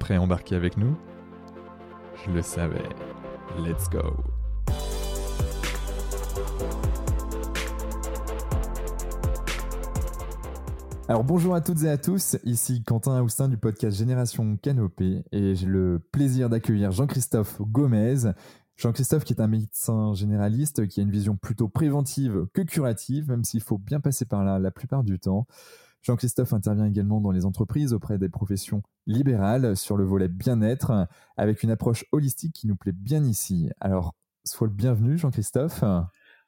prêt à embarquer avec nous? Je le savais. Let's go Alors bonjour à toutes et à tous, ici Quentin Austin du podcast Génération Canopée et j'ai le plaisir d'accueillir Jean-Christophe Gomez, Jean-Christophe, qui est un médecin généraliste, qui a une vision plutôt préventive que curative, même s'il faut bien passer par là la plupart du temps. Jean-Christophe intervient également dans les entreprises auprès des professions libérales sur le volet bien-être, avec une approche holistique qui nous plaît bien ici. Alors, sois le bienvenu, Jean-Christophe.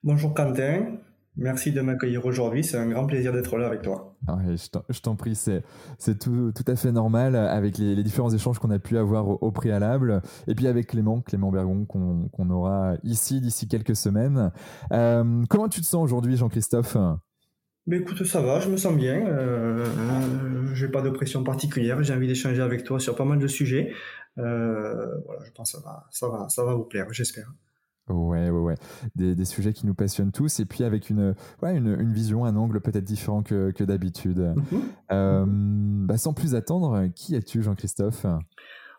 Bonjour Quentin, Merci de m'accueillir aujourd'hui, c'est un grand plaisir d'être là avec toi. Ah je t'en prie, c'est tout, tout, à fait normal avec les, différents échanges qu'on a pu avoir au, préalable, et puis avec Clément, Clément Bergon, qu'on aura ici d'ici quelques semaines. Euh, comment tu te sens aujourd'hui, Jean-Christophe? Mais écoute, ça va, je me sens bien. Euh, euh j'ai pas de pression particulière. J'ai envie d'échanger avec toi sur pas mal de sujets. Euh, voilà, je pense que ça va, ça va, ça va vous plaire, j'espère. Ouais, ouais, ouais. Des, des, sujets qui nous passionnent tous et puis avec une, ouais, une, une vision, un angle peut-être différent que, que d'habitude. Mhm. Euh, bah sans plus attendre, qui es-tu, Jean-Christophe?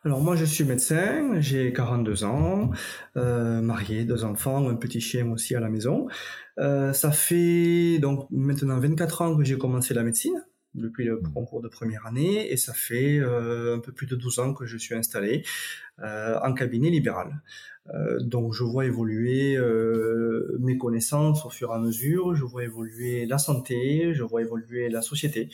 Alors moi je suis médecin, j'ai 42 ans, euh, marié, deux enfants, un petit chien aussi à la maison. Euh, ça fait donc maintenant 24 ans que j'ai commencé la médecine depuis le mmh. concours de première année et ça fait euh, un peu plus de 12 ans que je suis installé euh, en cabinet libéral. Euh, donc je vois évoluer euh, mes connaissances au fur et à mesure, je vois évoluer la santé, je vois évoluer la société.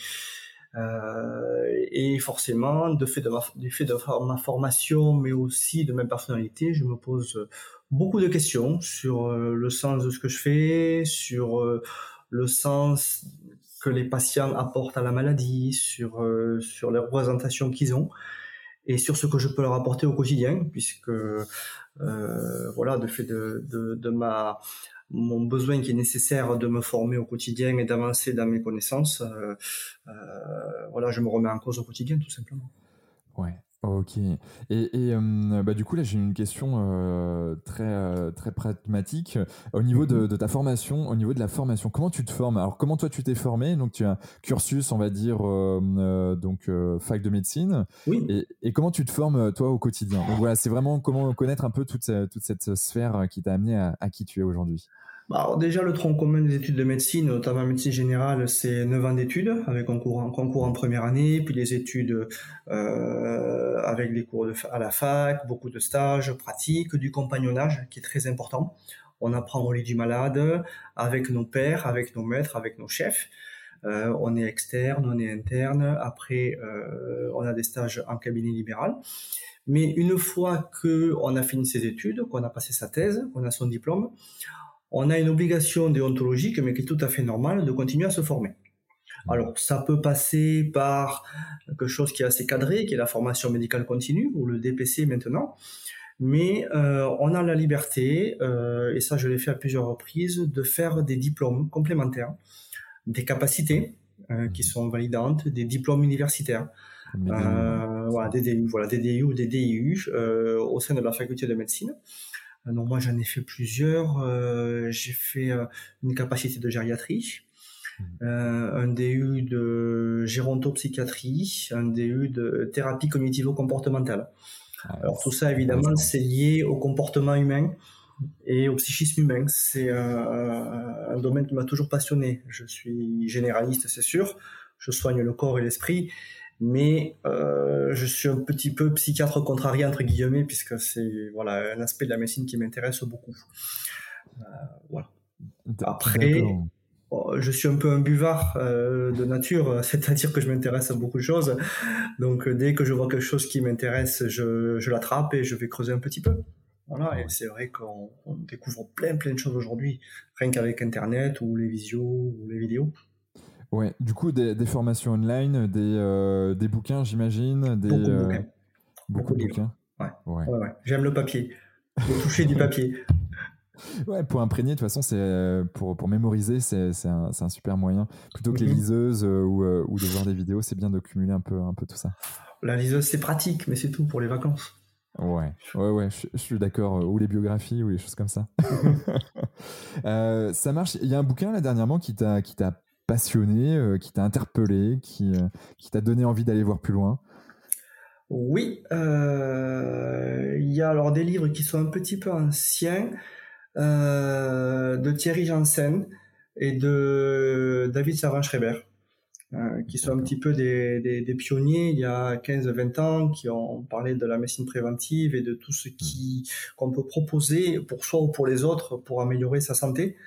Euh, et forcément, de fait de, ma, du fait de ma formation, mais aussi de ma personnalité, je me pose beaucoup de questions sur le sens de ce que je fais, sur le sens que les patients apportent à la maladie, sur, les représentations qu'ils ont et sur ce que je peux leur apporter au quotidien, puisque euh, voilà, de fait de, ma mon besoin qui est nécessaire de me former au quotidien et d'avancer dans mes connaissances, euh, euh, voilà, je me remets en cause au quotidien tout simplement. Ouais, Ok. Et, et euh, bah, du coup, là, j'ai une question euh, très, euh, très pragmatique. Au niveau de, de, ta formation, au niveau de la formation, comment tu te formes? Alors, comment toi, tu t'es formé Donc, tu as un cursus, on va dire, donc fac de médecine. Oui. Et, et, comment tu te formes, toi, au quotidien? Donc, voilà, c'est vraiment comment connaître un peu toute, toute cette sphère qui t'a amené à, à qui tu es aujourd'hui. Bah, déjà, le tronc commun des études de médecine, notamment médecine générale, c'est 9 ans d'études, avec un concours, en première année, puis les études euh, avec les cours à la fac, beaucoup de stages, pratiques, du compagnonnage, qui est très important. On apprend au lit du malade, avec nos pères, avec nos maîtres, avec nos chefs. Euh, on est externe, on est interne. Après, euh, on a des stages en cabinet libéral. Mais une fois que on a fini ses études, qu'on a passé sa thèse, qu'on a son diplôme, on a une obligation déontologique, mais qui est tout à fait normale, de continuer à se former. Alors, ça peut passer par quelque chose qui est assez cadré, qui est la formation médicale continue, ou le DPC maintenant, mais euh, on a la liberté, euh, et ça je l'ai fait à plusieurs reprises, de faire des diplômes complémentaires, des capacités euh, qui sont validantes, des diplômes universitaires. voilà, des DU, voilà, des DU ou des DIU au sein de la faculté de médecine. Euh, donc moi j'en ai fait plusieurs. Euh, j'ai fait euh, une capacité de gériatrie, mmh. un DU de gérontopsychiatrie, un DU de thérapie cognitivo-comportementale. Ah, Alors tout ça évidemment c'est lié au comportement humain et au psychisme humain. C'est un domaine qui m'a toujours passionné. Je suis généraliste, c'est sûr. Je soigne le corps et l'esprit, mais euh, je suis un petit peu psychiatre contrarié entre guillemets puisque c'est voilà un aspect de la médecine qui m'intéresse beaucoup. Euh, voilà. Après, oh, je suis un peu un buvard euh, de nature, c'est-à-dire que je m'intéresse à beaucoup de choses. Donc dès que je vois quelque chose qui m'intéresse, je, je l'attrape et je vais creuser un petit peu. Voilà, et c'est vrai qu'on découvre plein plein de choses aujourd'hui, rien qu'avec Internet ou les visios ou les vidéos. Ouais, du coup, des, formations online, des, euh, des bouquins, j'imagine. Des, beaucoup de euh, bouquins. Beaucoup, de bouquins. Ouais. Ouais. J'aime le papier. Le toucher du papier. Ouais, pour imprégner, de toute façon, c'est euh, pour, pour mémoriser, c'est un, un, super moyen. Plutôt que les mhm. liseuses ou, ou de voir des vidéos, c'est bien de cumuler un peu, un peu tout ça. La liseuse, c'est pratique, mais c'est tout pour les vacances. Ouais, ouais, ouais, je, suis d'accord. Ou les biographies ou les choses comme ça. Mhm. ça marche. Il y a un bouquin là dernièrement qui t'a passionné, euh, qui t'a interpellé, qui, euh, qui t'a donné envie d'aller voir plus loin? Oui, euh, il y a alors des livres qui sont un petit peu anciens, de Thierry Janssen et de David Servan-Schreiber. qui sont un petit peu des, des, pionniers il y a 15-20 ans, qui ont parlé de la médecine préventive et de tout ce qui qu'on peut proposer pour soi ou pour les autres pour améliorer sa santé.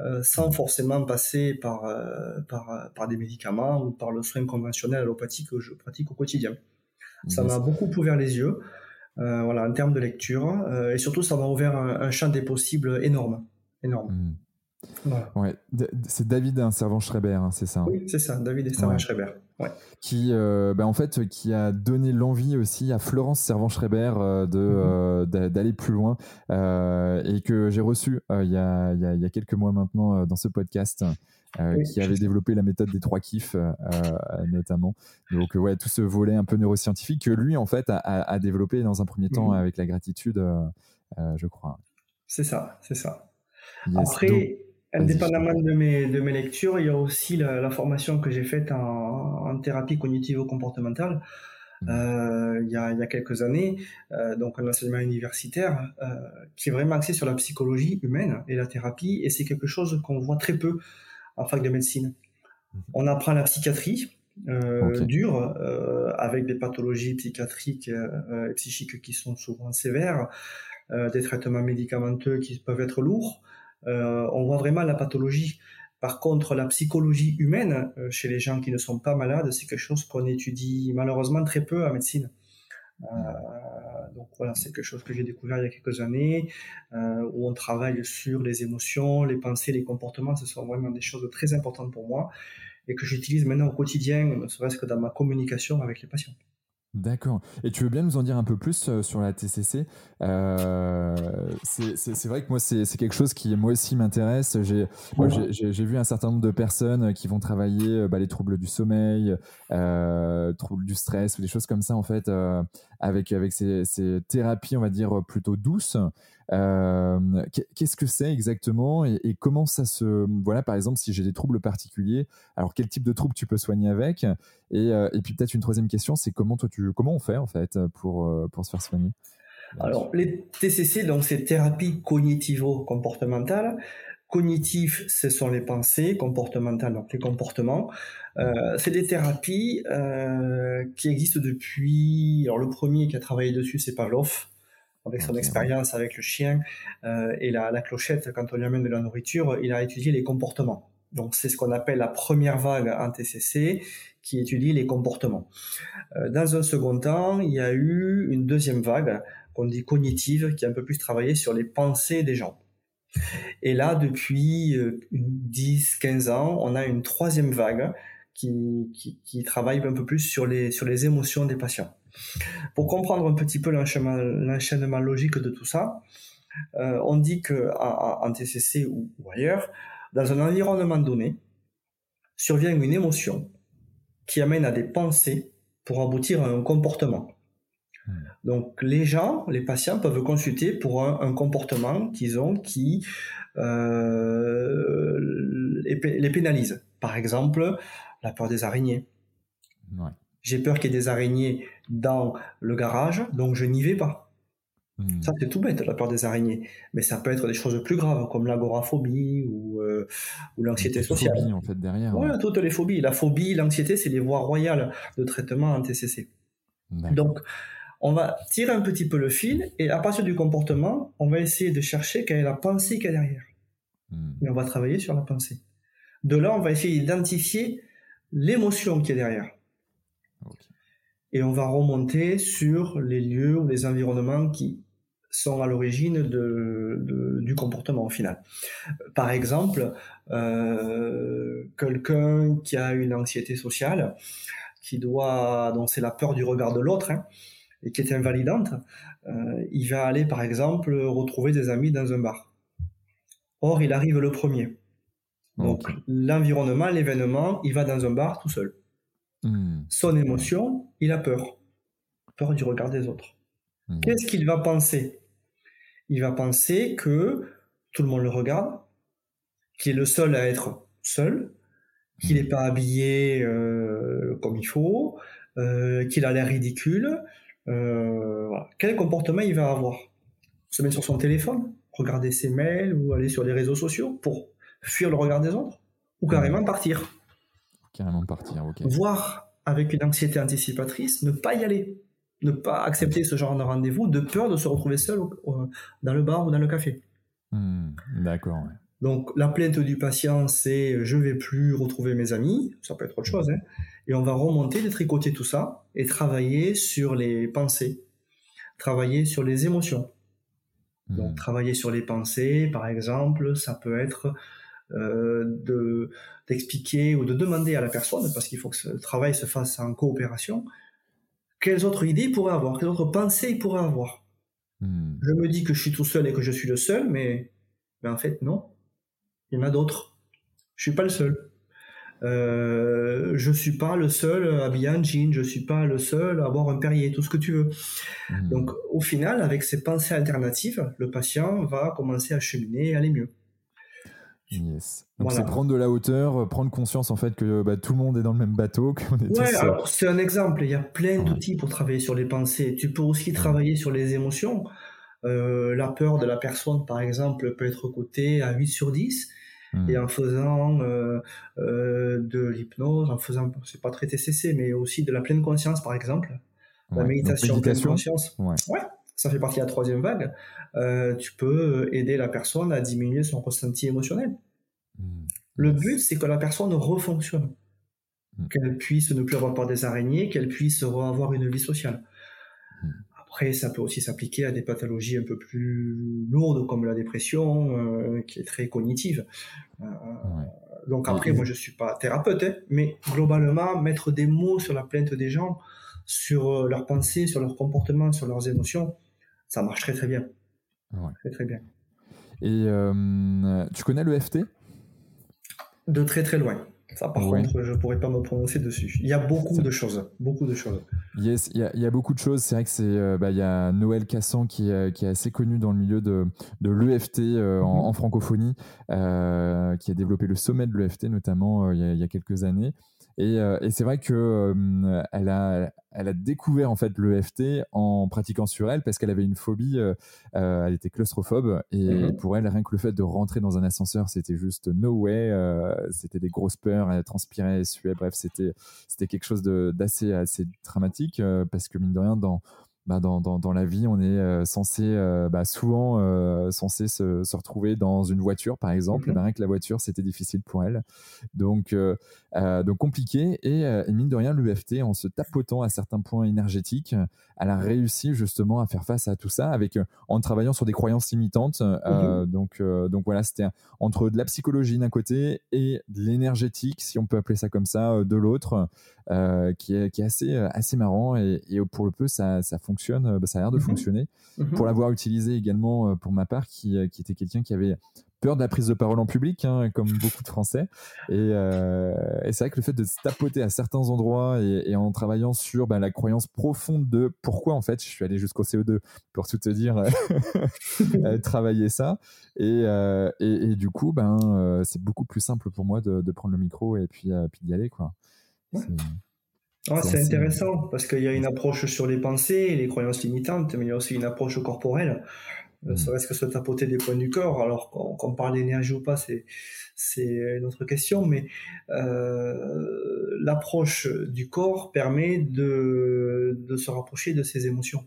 Euh, sans forcément passer par, euh, par, par, des médicaments ou par le soin conventionnel allopathique que je pratique au quotidien. Ça m'a beaucoup ouvert les yeux, euh, voilà, en termes de lecture, et surtout ça m'a ouvert un, champ des possibles énorme, énorme. Mmh. Ouais, c'est David un servant Schreiber, hein, c'est ça. Hein? Oui, c'est ça, David Servant Schreiber. Ouais. Qui, euh, bah, en fait, qui a donné l'envie aussi à Florence Servant Schreiber euh, de mhm. euh, d'aller plus loin et que j'ai reçu il y a, y, a, y, a, quelques mois maintenant dans ce podcast. qui avait développé la méthode des trois kiffs notamment. Donc ouais, tout ce volet un peu neuroscientifique que lui en fait a, a développé dans un premier temps mhm. avec la gratitude, je crois. C'est ça, c'est ça. Après, Indépendamment de mes, de mes lectures, il y a aussi la, formation que j'ai faite en, en thérapie cognitivo-comportementale mmh. euh, il, y a, il y a quelques années, euh, donc un enseignement universitaire euh, qui est vraiment axé sur la psychologie humaine et la thérapie, et c'est quelque chose qu'on voit très peu en fac de médecine. Mmh. On apprend la psychiatrie, dure, avec des pathologies psychiatriques et psychiques qui sont souvent sévères, des traitements médicamenteux qui peuvent être lourds, euh, on voit vraiment la pathologie. Par contre, la psychologie humaine euh, chez les gens qui ne sont pas malades, c'est quelque chose qu'on étudie malheureusement très peu en médecine. Euh, donc voilà, c'est quelque chose que j'ai découvert il y a quelques années, où on travaille sur les émotions, les pensées, les comportements. Ce sont vraiment des choses très importantes pour moi et que j'utilise maintenant au quotidien, ne serait-ce que dans ma communication avec les patients. D'accord. Et tu veux bien nous en dire un peu plus euh, sur la TCC euh, C'est vrai que moi, c'est quelque chose qui, moi aussi, m'intéresse. J'ai vu un certain nombre de personnes qui vont travailler euh, bah, les troubles du sommeil, euh, troubles du stress ou des choses comme ça, en fait, euh, avec, avec ces, ces, thérapies, on va dire, plutôt douces. Euh, qu'est-ce que c'est exactement et, comment ça se voilà par exemple si j'ai des troubles particuliers alors quel type de troubles tu peux soigner avec et, euh, puis peut-être une troisième question c'est comment toi tu comment on fait en fait pour euh, pour se faire soigner? Alors les TCC donc c'est thérapie cognitivo-comportementale. Cognitif ce sont les pensées comportementales donc les comportements. C'est des thérapies qui existent depuis alors le premier qui a travaillé dessus c'est Pavlov avec son expérience avec le chien euh, et la, la, clochette, quand on lui amène de la nourriture, il a étudié les comportements. Donc c'est ce qu'on appelle la première vague en TCC qui étudie les comportements. Euh, dans un second temps, il y a eu une deuxième vague qu'on dit cognitive qui a un peu plus travaillé sur les pensées des gens. Et là, depuis 10-15 euh, ans, on a une troisième vague qui, qui, qui, travaille un peu plus sur les, sur les émotions des patients. Pour comprendre un petit peu l'enchaînement logique de tout ça, euh, on dit que en, TCC ou, ailleurs, dans un environnement donné, survient une émotion qui amène à des pensées pour aboutir à un comportement. Hmm. Donc les gens, les patients peuvent consulter pour un, comportement qu'ils ont qui euh, les, pénalise. Par exemple, la peur des araignées. J'ai peur qu'il y ait des araignées dans le garage, donc je n'y vais pas. Hmm. Ça, c'est tout bête, la peur des araignées. Mais ça peut être des choses plus graves, comme l'agoraphobie ou, euh, ou l'anxiété sociale. Phobie, en fait, derrière. Ouais, toutes les phobies. La phobie, l'anxiété, c'est les voies royales de traitement en TCC. Donc, on va tirer un petit peu le fil et à partir du comportement, on va essayer de chercher quelle est la pensée qu'il y a derrière. Hmm. Et on va travailler sur la pensée. De là, on va essayer d'identifier l'émotion qui est derrière. Et on va remonter sur les lieux ou les environnements qui sont à l'origine de, du comportement au final. Par exemple, euh, quelqu'un qui a une anxiété sociale, qui doit, donc c'est la peur du regard de l'autre, hein, et qui est invalidante, euh, il va aller par exemple retrouver des amis dans un bar. Or, il arrive le premier. Donc, l'environnement, l'événement, il va dans un bar tout seul. Hmm. Son émotion, il a peur. Peur du regard des autres. Hmm. Qu'est-ce qu'il va penser? Il va penser que tout le monde le regarde, qu'il est le seul à être seul, qu'il n'est hmm. pas habillé euh, comme il faut, euh, qu'il a l'air ridicule. Euh, Quel comportement il va avoir? Se mettre sur son téléphone, regarder ses mails ou aller sur les réseaux sociaux pour fuir le regard des autres? Ou carrément partir? Carrément partir, ok. Voire avec une anxiété anticipatrice, ne pas y aller, ne pas accepter ce genre de rendez-vous de peur de se retrouver seul dans le bar ou dans le café. Hmm, d'accord. Donc la plainte du patient, c'est je vais plus retrouver mes amis, ça peut être autre chose, hein. et on va remonter, détricoter tout ça et travailler sur les pensées, travailler sur les émotions. Donc hmm. travailler sur les pensées, par exemple, ça peut être de d'expliquer ou de demander à la personne, parce qu'il faut que ce travail se fasse en coopération, quelles autres idées il pourrait avoir, quelles autres pensées il pourrait avoir. Hmm. Je me dis que je suis tout seul et que je suis le seul, mais, mais en fait non, il y en a d'autres. Je suis pas le seul. Euh, je suis pas le seul habillé en jean, je suis pas le seul à avoir un Perrier, tout ce que tu veux. Hmm. Donc, au final, avec ces pensées alternatives, le patient va commencer à cheminer et aller mieux. Donc c'est prendre de la hauteur, euh, prendre conscience en fait que bah, tout le monde est dans le même bateau. ouais, alors c'est un exemple. Il y a plein d'outils pour travailler sur les pensées. Tu peux aussi travailler sur les émotions. Euh, la peur de la personne, par exemple, peut être cotée à 8 sur 10. Hmm. Et en faisant euh, de l'hypnose, en faisant, c'est pas très TCC, mais aussi de la pleine conscience, par exemple. La méditation, de pleine conscience. Ouais. Ça fait partie de la troisième vague. Euh, tu peux aider la personne à diminuer son ressenti émotionnel. Hmm. Le but, c'est que la personne refonctionne, hmm. qu'elle puisse ne plus avoir peur des araignées, qu'elle puisse avoir une vie sociale. Hmm. Après, ça peut aussi s'appliquer à des pathologies un peu plus lourdes comme la dépression, euh, qui est très cognitive. Euh, donc après, moi, je suis pas thérapeute, hein, mais globalement, mettre des mots sur la plainte des gens, sur leurs pensées, sur leurs comportements, sur leurs émotions, ça marche très très bien. Très très bien. Et euh, tu connais le FT De très très loin. Ça, par contre, je pourrais pas me prononcer dessus. Il y a beaucoup de choses, beaucoup de choses. Yes, il y a, beaucoup de choses. C'est vrai que c'est, euh, bah, il y a Noël Cassan qui, qui, est assez connu dans le milieu de, de l'EFT euh, en, mhm. francophonie, qui a développé le sommet de l'EFT notamment il y, a, quelques années. Et, et c'est vrai que elle a, elle a découvert en fait l'EFT en pratiquant sur elle parce qu'elle avait une phobie, euh, euh, elle était claustrophobe et mhm. pour elle rien que le fait de rentrer dans un ascenseur c'était juste no way, euh, c'était des grosses peurs, elle transpirait, elle suait, bref c'était c'était quelque chose d'assez assez dramatique parce que mine de rien dans bah, dans, dans, dans, la vie, on est euh, censé euh, bah, souvent euh, censé se, se, retrouver dans une voiture, par exemple. Mm rien que la voiture, c'était difficile pour elle. Donc, donc compliqué. Et, et, mine de rien, l'UFT, en se tapotant à certains points énergétiques, elle a réussi justement à faire face à tout ça avec en travaillant sur des croyances limitantes. Mhm. donc, donc voilà, c'était entre de la psychologie d'un côté et de l'énergétique, si on peut appeler ça comme ça, de l'autre, qui, est, qui est assez, assez marrant. Et, et pour le peu, ça, ça fonctionne fonctionne, euh, bah, ça a l'air de mhm. fonctionner. Mhm. Pour l'avoir utilisé également euh, pour ma part, qui, euh, qui était quelqu'un qui avait peur de la prise de parole en public, hein, comme beaucoup de Français. Et, c'est vrai que le fait de se tapoter à certains endroits et, en travaillant sur bah, la croyance profonde de pourquoi en fait je suis allé jusqu'au CO2 pour tout te dire, travailler ça. Et, et, du coup, ben c'est beaucoup plus simple pour moi de, prendre le micro et puis, puis d'y aller quoi. Ah, c'est intéressant parce qu'il y a une approche sur les pensées et les croyances limitantes, mais il y a aussi une approche corporelle. Euh, ça reste que se tapoter des points du corps. Alors qu'on parle d'énergie ou pas, c'est une autre question, mais euh, l'approche du corps permet de de se rapprocher de ses émotions.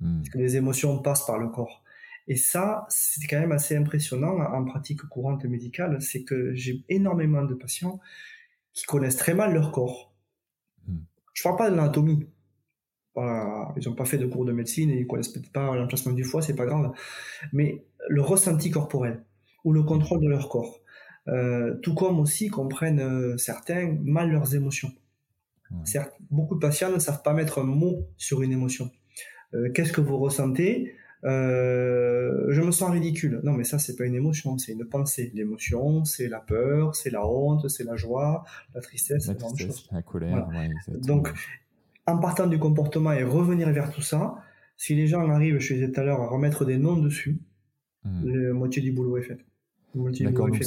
Mm. Parce que les émotions passent par le corps. Et ça, c'est quand même assez impressionnant en pratique courante médicale, c'est que j'ai énormément de patients qui connaissent très mal leur corps je parle pas de l'anatomie. Voilà, ils n'ont pas fait de cours de médecine et ils connaissent peut-être pas l'emplacement du foie, c'est pas grave. Mais le ressenti corporel ou le contrôle de leur corps, euh, tout comme aussi comprennent euh, certains mal leurs émotions. Certes, beaucoup de patients ne savent pas mettre un mot sur une émotion. Euh, qu'est-ce que vous ressentez? Je me sens ridicule. Non, mais ça, c'est pas une émotion, c'est une pensée. L'émotion, c'est la peur, c'est la honte, c'est la joie, la tristesse, la, tristesse, la colère. Donc, en partant du comportement et revenir vers tout ça, si les gens arrivent, je disais tout à l'heure, à remettre des noms dessus, hmm. la moitié du boulot est fait. D'accord, donc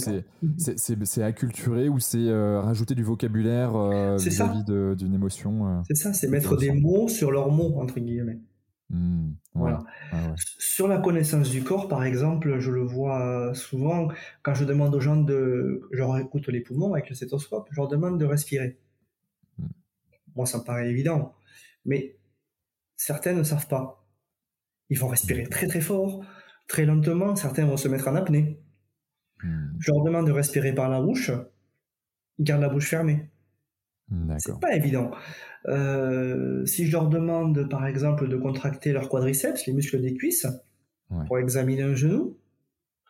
c'est acculturer ou c'est euh, rajouter du vocabulaire euh, vis-à-vis d'une émotion euh, C'est ça, c'est mettre des mots sur leurs mots, entre guillemets. Mmh, voilà. Sur la connaissance du corps, par exemple, je le vois souvent quand je demande aux gens de. Je leur écoute les poumons avec le stéthoscope, je leur demande de respirer. Mmh. Moi, ça me paraît évident. Mais certains ne savent pas. Ils vont respirer très très fort, très lentement, certains vont se mettre en apnée. Hmm. Je leur demande de respirer par la bouche, ils gardent la bouche fermée. C'est pas évident. Euh, si je leur demande, par exemple, de contracter leur quadriceps, les muscles des cuisses, pour examiner un genou,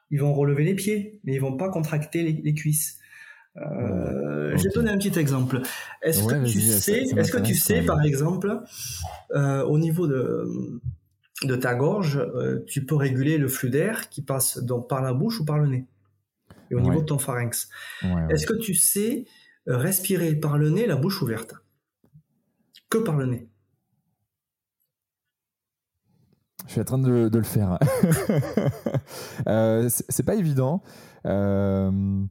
ils vont relever les pieds, mais ils vont pas contracter les, cuisses. Euh, Je vais donner un petit exemple. Est-ce que tu sais, est-ce que tu sais, par exemple, euh, au niveau de de ta gorge, euh, tu peux réguler le flux d'air qui passe donc par la bouche ou par le nez et au niveau de ton pharynx. Est-ce que tu sais respirer par le nez, la bouche ouverte Que par le nez je suis en train de, le faire. euh, c'est pas évident. Euh,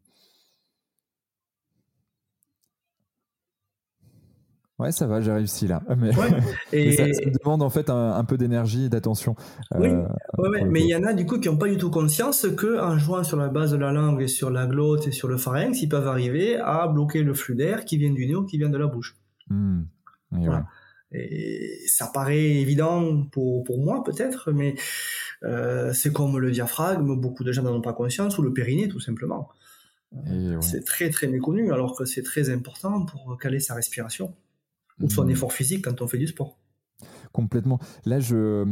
Ouais, ça va, j'ai réussi là. Mais, et... ça, demande en fait un, peu d'énergie et d'attention. Oui, euh, mais il y en a du coup qui n'ont pas du tout conscience que en jouant sur la base de la langue et sur la glotte et sur le pharynx, ils peuvent arriver à bloquer le flux d'air qui vient du nez ou qui vient de la bouche. Hmm. Et, ça paraît évident pour, pour moi peut-être, mais euh, c'est comme le diaphragme, beaucoup de gens n'en ont pas conscience, ou le périnée tout simplement. C'est très très méconnu alors que c'est très important pour caler sa respiration ou son mmh. effort physique quand on fait du sport. Complètement. Là, je,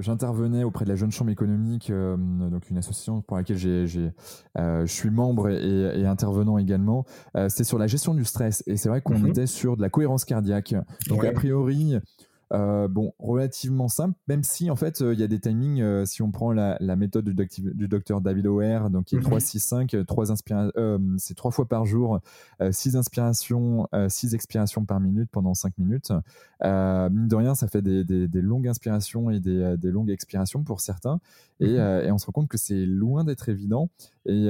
j'intervenais auprès de la Jeune Chambre économique, euh, donc une association pour laquelle j'ai, euh, je suis membre et, intervenant également. Euh, c'est sur la gestion du stress. Et c'est vrai qu'on mmh était sur de la cohérence cardiaque. Donc, a priori, euh, bon, relativement simple, même si en fait euh, il y a des timings. Euh, si on prend la, méthode du, du, docteur David O'Hare, donc qui est 3, 6, 5, 3 c'est trois fois par jour, 6 inspirations, 6 expirations par minute pendant 5 minutes. mine de rien, ça fait des, longues inspirations et des, longues expirations pour certains. Et, mhm. on se rend compte que c'est loin d'être évident. Et,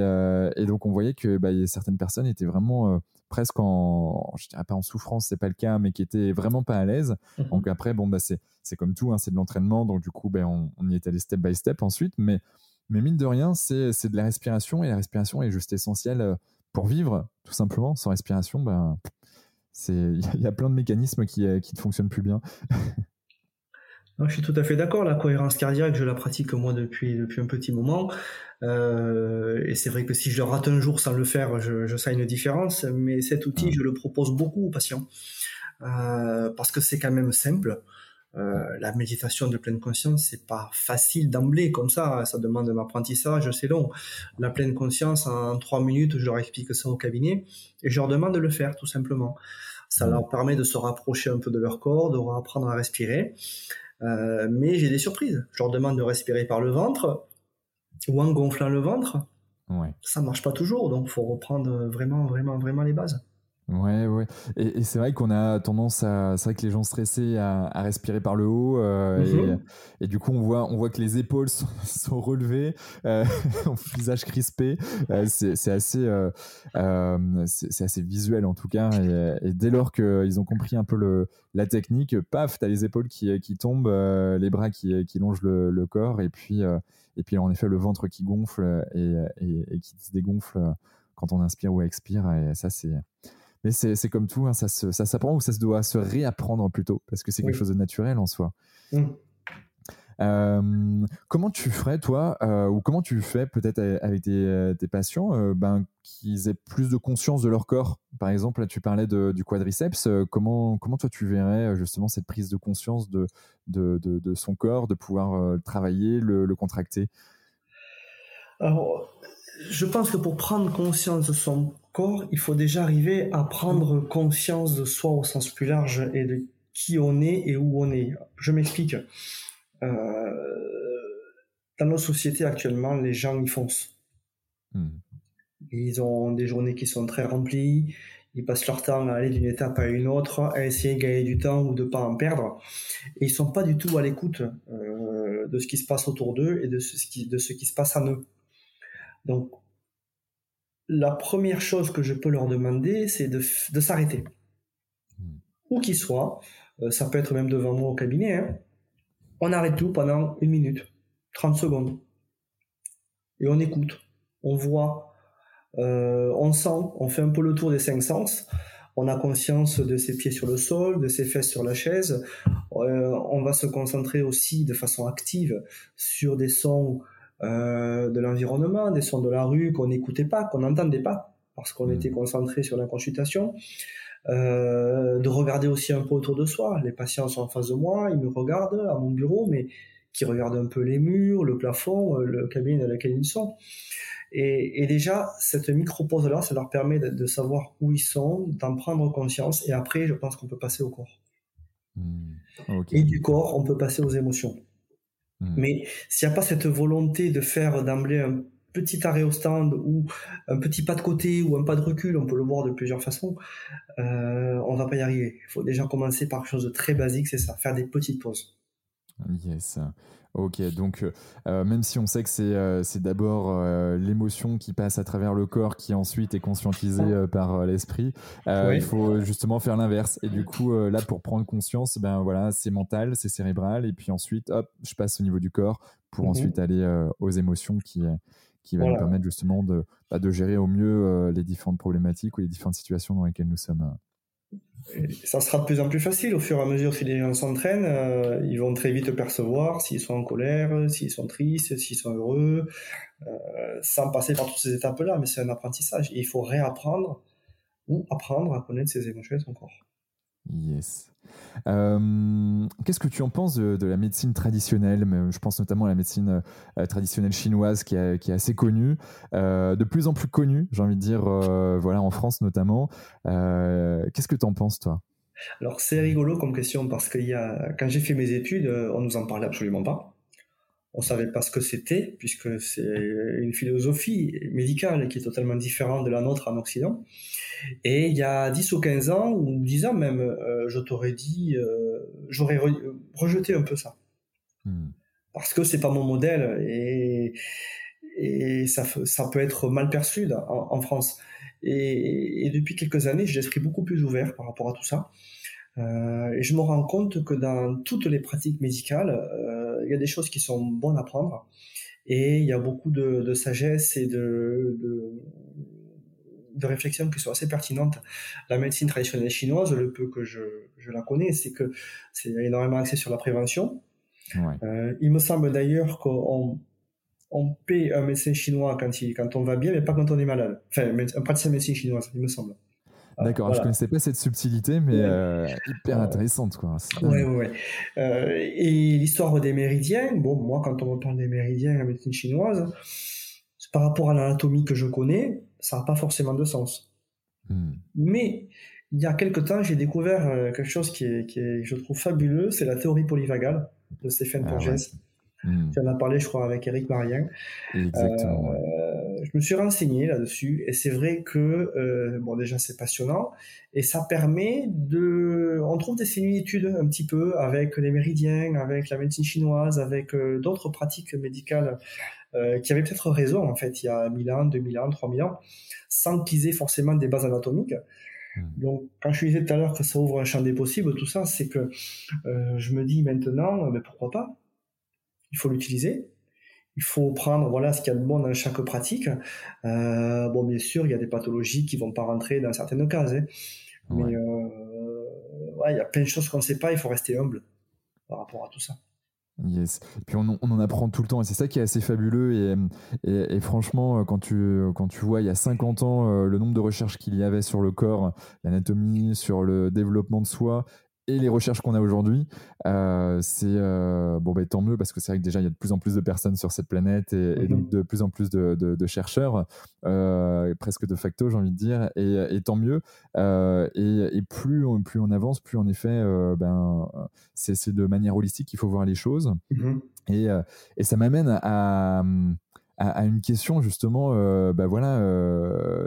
donc on voyait que bah, certaines personnes étaient vraiment presque en, je dirais pas en souffrance, c'est pas le cas, mais qui était vraiment pas à l'aise. Mhm. Donc après, bon, bah, c'est, c'est comme tout, hein, c'est de l'entraînement. Donc du coup, ben, on, on, y est allé step by step ensuite. Mais, mais mine de rien, c'est, c'est de la respiration et la respiration est juste essentielle euh, pour vivre, tout simplement. Sans respiration, ben, c'est, il y, a plein de mécanismes qui, euh, qui ne fonctionnent plus bien. je suis tout à fait d'accord. La cohérence cardiaque, je la pratique moi depuis, depuis un petit moment. Euh, et c'est vrai que si je rate un jour sans le faire, je, je sens une différence. Mais cet outil, je le propose beaucoup aux patients euh, parce que c'est quand même simple. Euh, la méditation de pleine conscience, c'est pas facile d'emblée comme ça. Ça demande un apprentissage, c'est long. La pleine conscience, en trois minutes, je leur explique ça au cabinet et je leur demande de le faire tout simplement. Ça leur permet de se rapprocher un peu de leur corps, de apprendre à respirer. Euh, mais j'ai des surprises. Je leur demande de respirer par le ventre ou en gonflant le ventre. Ouais. Ça marche pas toujours, donc faut reprendre vraiment, vraiment, vraiment les bases. Ouais, ouais. Et, c'est vrai qu'on a tendance à, c'est vrai que les gens stressés à, respirer par le haut, euh, mhm. et, du coup on voit, on voit que les épaules sont, relevées, euh, visage crispé. Euh, c'est assez, euh, euh, c'est assez visuel en tout cas. Et, dès lors qu'ils ont compris un peu le, la technique, paf, t'as les épaules qui, qui tombent, les bras qui, qui longent le, le corps, et puis, et puis en effet le ventre qui gonfle et, et, qui se dégonfle quand on inspire ou expire. Et ça c'est mais c'est comme tout, hein, ça s'apprend ou ça se doit se réapprendre plutôt, parce que c'est quelque chose de naturel en soi. Mmh. comment tu ferais, toi, ou comment tu fais peut-être avec tes, patients, ben, qu'ils aient plus de conscience de leur corps? Par exemple, là, tu parlais du quadriceps. comment, comment toi, tu verrais justement cette prise de conscience de, de, de, son corps, de pouvoir travailler, le, le contracter? Alors, je pense que pour prendre conscience de son corps, il faut déjà arriver à prendre conscience de soi au sens plus large et de qui on est et où on est. Je m'explique. Euh, dans nos sociétés actuellement, les gens y foncent. Hmm. Ils ont des journées qui sont très remplies. Ils passent leur temps à aller d'une étape à une autre, à essayer de gagner du temps ou de pas en perdre. Et ils sont pas du tout à l'écoute euh, de ce qui se passe autour d'eux et de ce, qui, de ce qui se passe en eux. Donc, la première chose que je peux leur demander, c'est de, de s'arrêter. Hmm. Où qu'ils soient, euh, ça peut être même devant moi au cabinet, hein. on arrête tout pendant une minute, 30 secondes. Et on écoute, on voit, euh, on sent, on fait un peu le tour des cinq sens. On a conscience de ses pieds sur le sol, de ses fesses sur la chaise. Euh, on va se concentrer aussi de façon active sur des sons de l'environnement, des sons de la rue qu'on n'écoutait pas, qu'on n'entendait pas, parce qu'on mmh. était concentré sur la consultation. Euh, de regarder aussi un peu autour de soi. Les patients sont en face de moi, ils me regardent à mon bureau, mais qui regardent un peu les murs, le plafond, euh, le cabinet dans lequel ils sont. Et, déjà, cette micro-pause-là, ça leur permet de, savoir où ils sont, d'en prendre conscience, et après, je pense qu'on peut passer au corps. Hmm. Et du corps, on peut passer aux émotions. Hmm. Mais s'il n'y a pas cette volonté de faire d'emblée un petit arrêt au stand ou un petit pas de côté ou un pas de recul, on peut le voir de plusieurs façons, euh, on va pas y arriver. Il faut déjà commencer par quelque chose de très basique, c'est ça, faire des petites pauses. Yes. Ok, donc euh, même si on sait que c'est euh, d'abord euh, l'émotion qui passe à travers le corps qui ensuite est conscientisée par l'esprit, il faut justement faire l'inverse. Et du coup, là, pour prendre conscience, ben voilà, c'est mental, c'est cérébral, et puis ensuite, hop, je passe au niveau du corps pour mhm. ensuite aller aux émotions qui qui va nous permettre justement de, bah, de gérer au mieux euh, les différentes problématiques ou les différentes situations dans lesquelles nous sommes. Ça sera de plus en plus facile au fur et à mesure si les gens s'entraînent, euh, ils vont très vite percevoir s'ils sont en colère, s'ils sont tristes, s'ils sont heureux, euh, sans passer par toutes ces étapes-là. Mais c'est un apprentissage. Il faut réapprendre ou apprendre à connaître ses émotions et son corps. Yes. Euh, qu'est-ce que tu en penses de, la médecine traditionnelle? Je pense notamment à la médecine euh, traditionnelle chinoise qui, est assez connue, euh, de plus en plus connue, j'ai envie de dire, voilà, en France notamment. Qu'est-ce que tu en penses, toi? Alors, c'est rigolo comme question parce que quand j'ai fait mes études, on nous en parlait absolument pas on savait pas ce que c'était, puisque c'est une philosophie médicale qui est totalement différente de la nôtre en Occident. Et il y a 10 ou 15 ans, ou 10 ans même, euh, je t'aurais dit, euh, j'aurais rejeté un peu ça. Hmm. Parce que c'est pas mon modèle et, et ça, ça peut être mal perçu en, France. Et, depuis quelques années, j'ai l'esprit beaucoup plus ouvert par rapport à tout ça. Euh, et je me rends compte que dans toutes les pratiques médicales, euh, il y a des choses qui sont bonnes à prendre. Et il y a beaucoup de, de sagesse et de, de, de réflexions qui sont assez pertinentes. La médecine traditionnelle chinoise, le peu que je, je la connais, c'est que c'est énormément axé sur la prévention. Ouais. Euh, il me semble d'ailleurs qu'on on paie un médecin chinois quand, il, quand on va bien, mais pas quand on est malade. Enfin, un praticien de médecine chinoise, il me semble. D'accord, je je connaissais pas cette subtilité, mais euh, hyper intéressante. Quoi. Ouais, ouais. Euh, et l'histoire des méridiens, bon, moi, quand on me parle des méridiens en médecine chinoise, par rapport à l'anatomie que je connais, ça n'a pas forcément de sens. Hmm. Mais il y a quelque temps, j'ai découvert euh, quelque chose qui est, qui est, je trouve fabuleux, c'est la théorie polyvagale de Stéphane ah, Porges. Hmm. Tu en as parlé, je crois, avec Eric Marien. Exactement. Euh, je me suis renseigné là-dessus et c'est vrai que, euh, bon, déjà, c'est passionnant et ça permet de. On trouve des similitudes un petit peu avec les méridiens, avec la médecine chinoise, avec euh, d'autres pratiques médicales qui avaient peut-être raison, en fait, il y a 1000 ans, 2000 ans, 3000 ans, sans qu'ils aient forcément des bases anatomiques. Hmm. Donc, quand je disais tout à l'heure que ça ouvre un champ des possibles, tout ça, c'est que je me dis maintenant, mais pourquoi pas? Il faut l'utiliser. Il faut prendre voilà ce qu'il y a de bon dans chaque pratique. Euh, bon, bien sûr, il y a des pathologies qui vont pas rentrer dans certaines cases, hein. mais euh, il y a plein de choses qu'on ne sait pas. Il faut rester humble par rapport à tout ça. Yes. Et puis on, on, en apprend tout le temps et c'est ça qui est assez fabuleux. Et, et, et, franchement, quand tu, quand tu vois il y a 50 ans le nombre de recherches qu'il y avait sur le corps, l'anatomie, sur le développement de soi, et les recherches qu'on a aujourd'hui, euh, c'est euh, bon, ben tant mieux parce que c'est vrai que déjà il y a de plus en plus de personnes sur cette planète et, donc mhm. de plus en plus de, de, chercheurs, euh, presque de facto, j'ai envie de dire, et, et tant mieux. Et, plus, on, plus on avance, plus en effet, ben, c'est de manière holistique qu'il faut voir les choses. Mhm. Et, et, ça m'amène à, à, une question justement, ben voilà,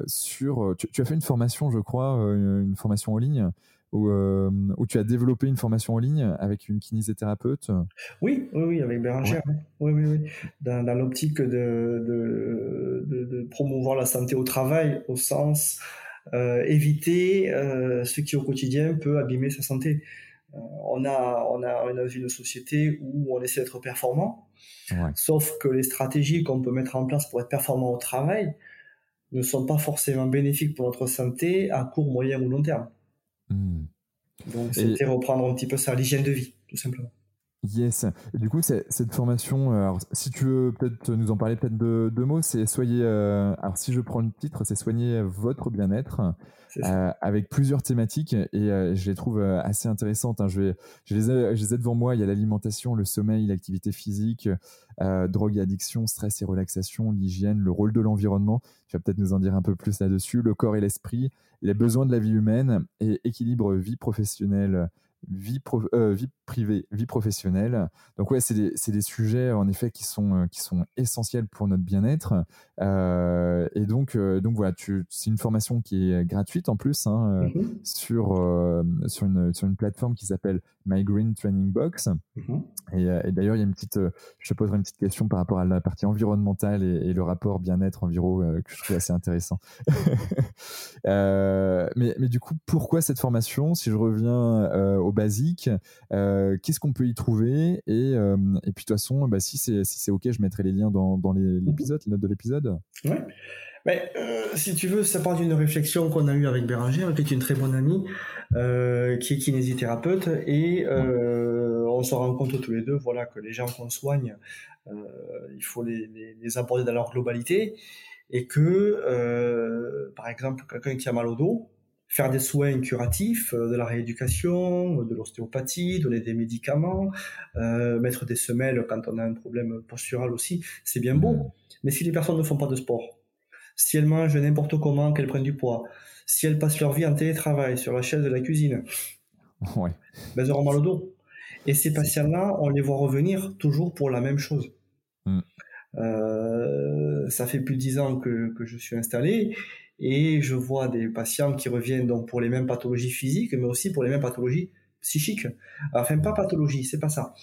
sur. Tu, tu, as fait une formation, je crois, une formation en ligne euh, où, tu as développé une formation en ligne avec une kinésithérapeute Oui, oui, oui avec Bérangère. Oui, oui, oui. Dans, l'optique de, de, promouvoir la santé au travail, au sens euh, éviter euh, ce qui au quotidien peut abîmer sa santé. on, a, on, a, on a une société où on essaie d'être performant, sauf que les stratégies qu'on peut mettre en place pour être performant au travail ne sont pas forcément bénéfiques pour notre santé à court, moyen ou long terme. Hmm. Donc, c'était reprendre un petit peu ça, l'hygiène de vie, tout simplement. Yes. du coup, cette formation, euh, alors, si tu veux peut-être nous en parler peut-être de deux mots, c'est soyez. Euh, alors, si je prends le titre, c'est soigner votre bien-être euh, avec plusieurs thématiques et je les trouve assez intéressantes. Hein. Je, vais, je, les ai, je les ai devant moi. Il y a l'alimentation, le sommeil, l'activité physique, drogue et addiction, stress et relaxation, l'hygiène, le rôle de l'environnement. Tu vas peut-être nous en dire un peu plus là-dessus. Le corps et l'esprit, les besoins de la vie humaine et équilibre vie professionnelle vie, euh, vie privée, vie professionnelle. Donc ouais, c'est des, des, sujets en effet qui sont, euh, qui sont essentiels pour notre bien-être. Euh, et donc, donc voilà, c'est une formation qui est gratuite en plus hein, mm-hmm. sur, sur, une, sur une plateforme qui s'appelle My Green Training Box. Mm-hmm. Et, d'ailleurs, il y a une petite, je te poserai une petite question par rapport à la partie environnementale et, le rapport bien-être enviro que je trouve assez intéressant. mais, mais du coup, pourquoi cette formation? Si je reviens au basique. Euh, qu'est-ce qu'on peut y trouver? Et, euh, et, puis de toute façon, bah, si c'est si ok, je mettrai les liens dans, dans mhm. l'épisode, les, notes de l'épisode. Ouais. Mais, euh, si tu veux, ça part d'une réflexion qu'on a eue avec Bérangère, qui est une très bonne amie, qui est kinésithérapeute, et on se rend compte tous les deux, voilà, que les gens qu'on soigne, il faut les, les, les, aborder dans leur globalité, et que, par exemple, quelqu'un qui a mal au dos, faire des soins curatifs, euh, de la rééducation, de l'ostéopathie, donner des médicaments, euh, mettre des semelles quand on a un problème postural aussi, c'est bien beau. Mais si les personnes ne font pas de sport, si elles mangent n'importe comment, qu'elles prennent du poids, si elles passent leur vie en télétravail sur la chaise de la cuisine, ouais. ben elles auront mal au dos. Et ces patients-là, on les voit revenir toujours pour la même chose. Mm. Euh, ça fait plus de dix ans que, que je suis installé et je vois des patients qui reviennent donc pour les mêmes pathologies physiques, mais aussi pour les mêmes pathologies psychiques. Enfin, pas pathologie, c'est pas ça.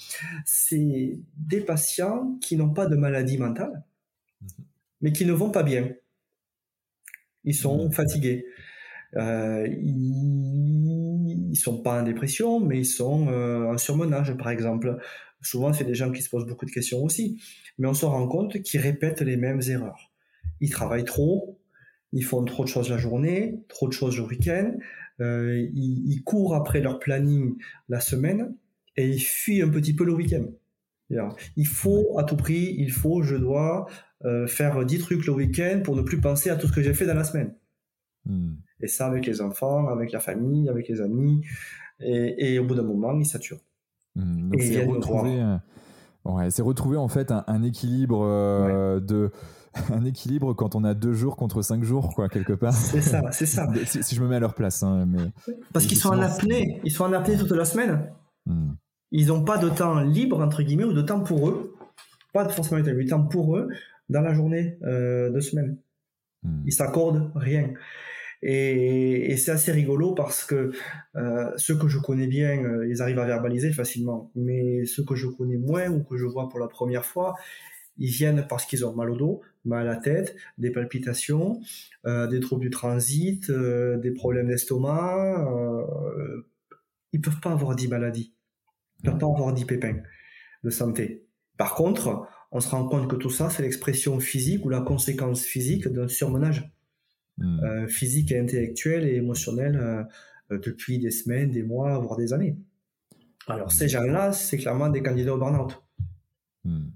C'est des patients qui n'ont pas de maladie mentale, mhm. mais qui ne vont pas bien. Ils sont mhm. fatigués. Euh, ils, sont pas en dépression, mais ils sont euh, en surmenage, par exemple. Souvent, c'est des gens qui se posent beaucoup de questions aussi, mais on se rend compte qu'ils répètent les mêmes erreurs. Ils travaillent trop, ils font trop de choses la journée, trop de choses le week-end, euh, ils, courent après leur planning la semaine et ils fuient un petit peu le week-end. Il faut à tout prix, il faut, je dois euh, faire 10 trucs le week-end pour ne plus penser à tout ce que j'ai fait dans la semaine. Hmm. Et ça avec les enfants, avec la famille, avec les amis. Et, au bout d'un moment, ils saturent. Hmm. et c'est retrouver, ouais, retrouver en fait un, équilibre euh, de un équilibre quand on a deux jours contre cinq jours, quoi, quelque part. C'est ça, c'est ça. si, je me mets à leur place. Hein, mais... Parce qu'ils sont en apnée, ils sont en apnée toute la semaine. Hmm. Ils n'ont pas de temps libre, entre guillemets, ou de temps pour eux. Pas forcément de temps pour eux dans la journée euh, de semaine. Hmm. Ils s'accordent rien. Et, c'est assez rigolo parce que euh, ceux que je connais bien, euh, ils arrivent à verbaliser facilement. Mais ceux que je connais moins ou que je vois pour la première fois, ils viennent parce qu'ils ont mal au dos, mal à la tête, des palpitations, euh, des troubles du transit, des problèmes d'estomac. Ils peuvent pas avoir dix maladies. Ils peuvent pas avoir dix pépins de santé. Par contre, on se rend compte que tout ça, c'est l'expression physique ou la conséquence physique d'un surmenage hmm. euh, physique et intellectuel et émotionnel depuis des semaines, des mois, voire des années. Alors ces gens-là, c'est clairement des candidats au burn-out. Hmm.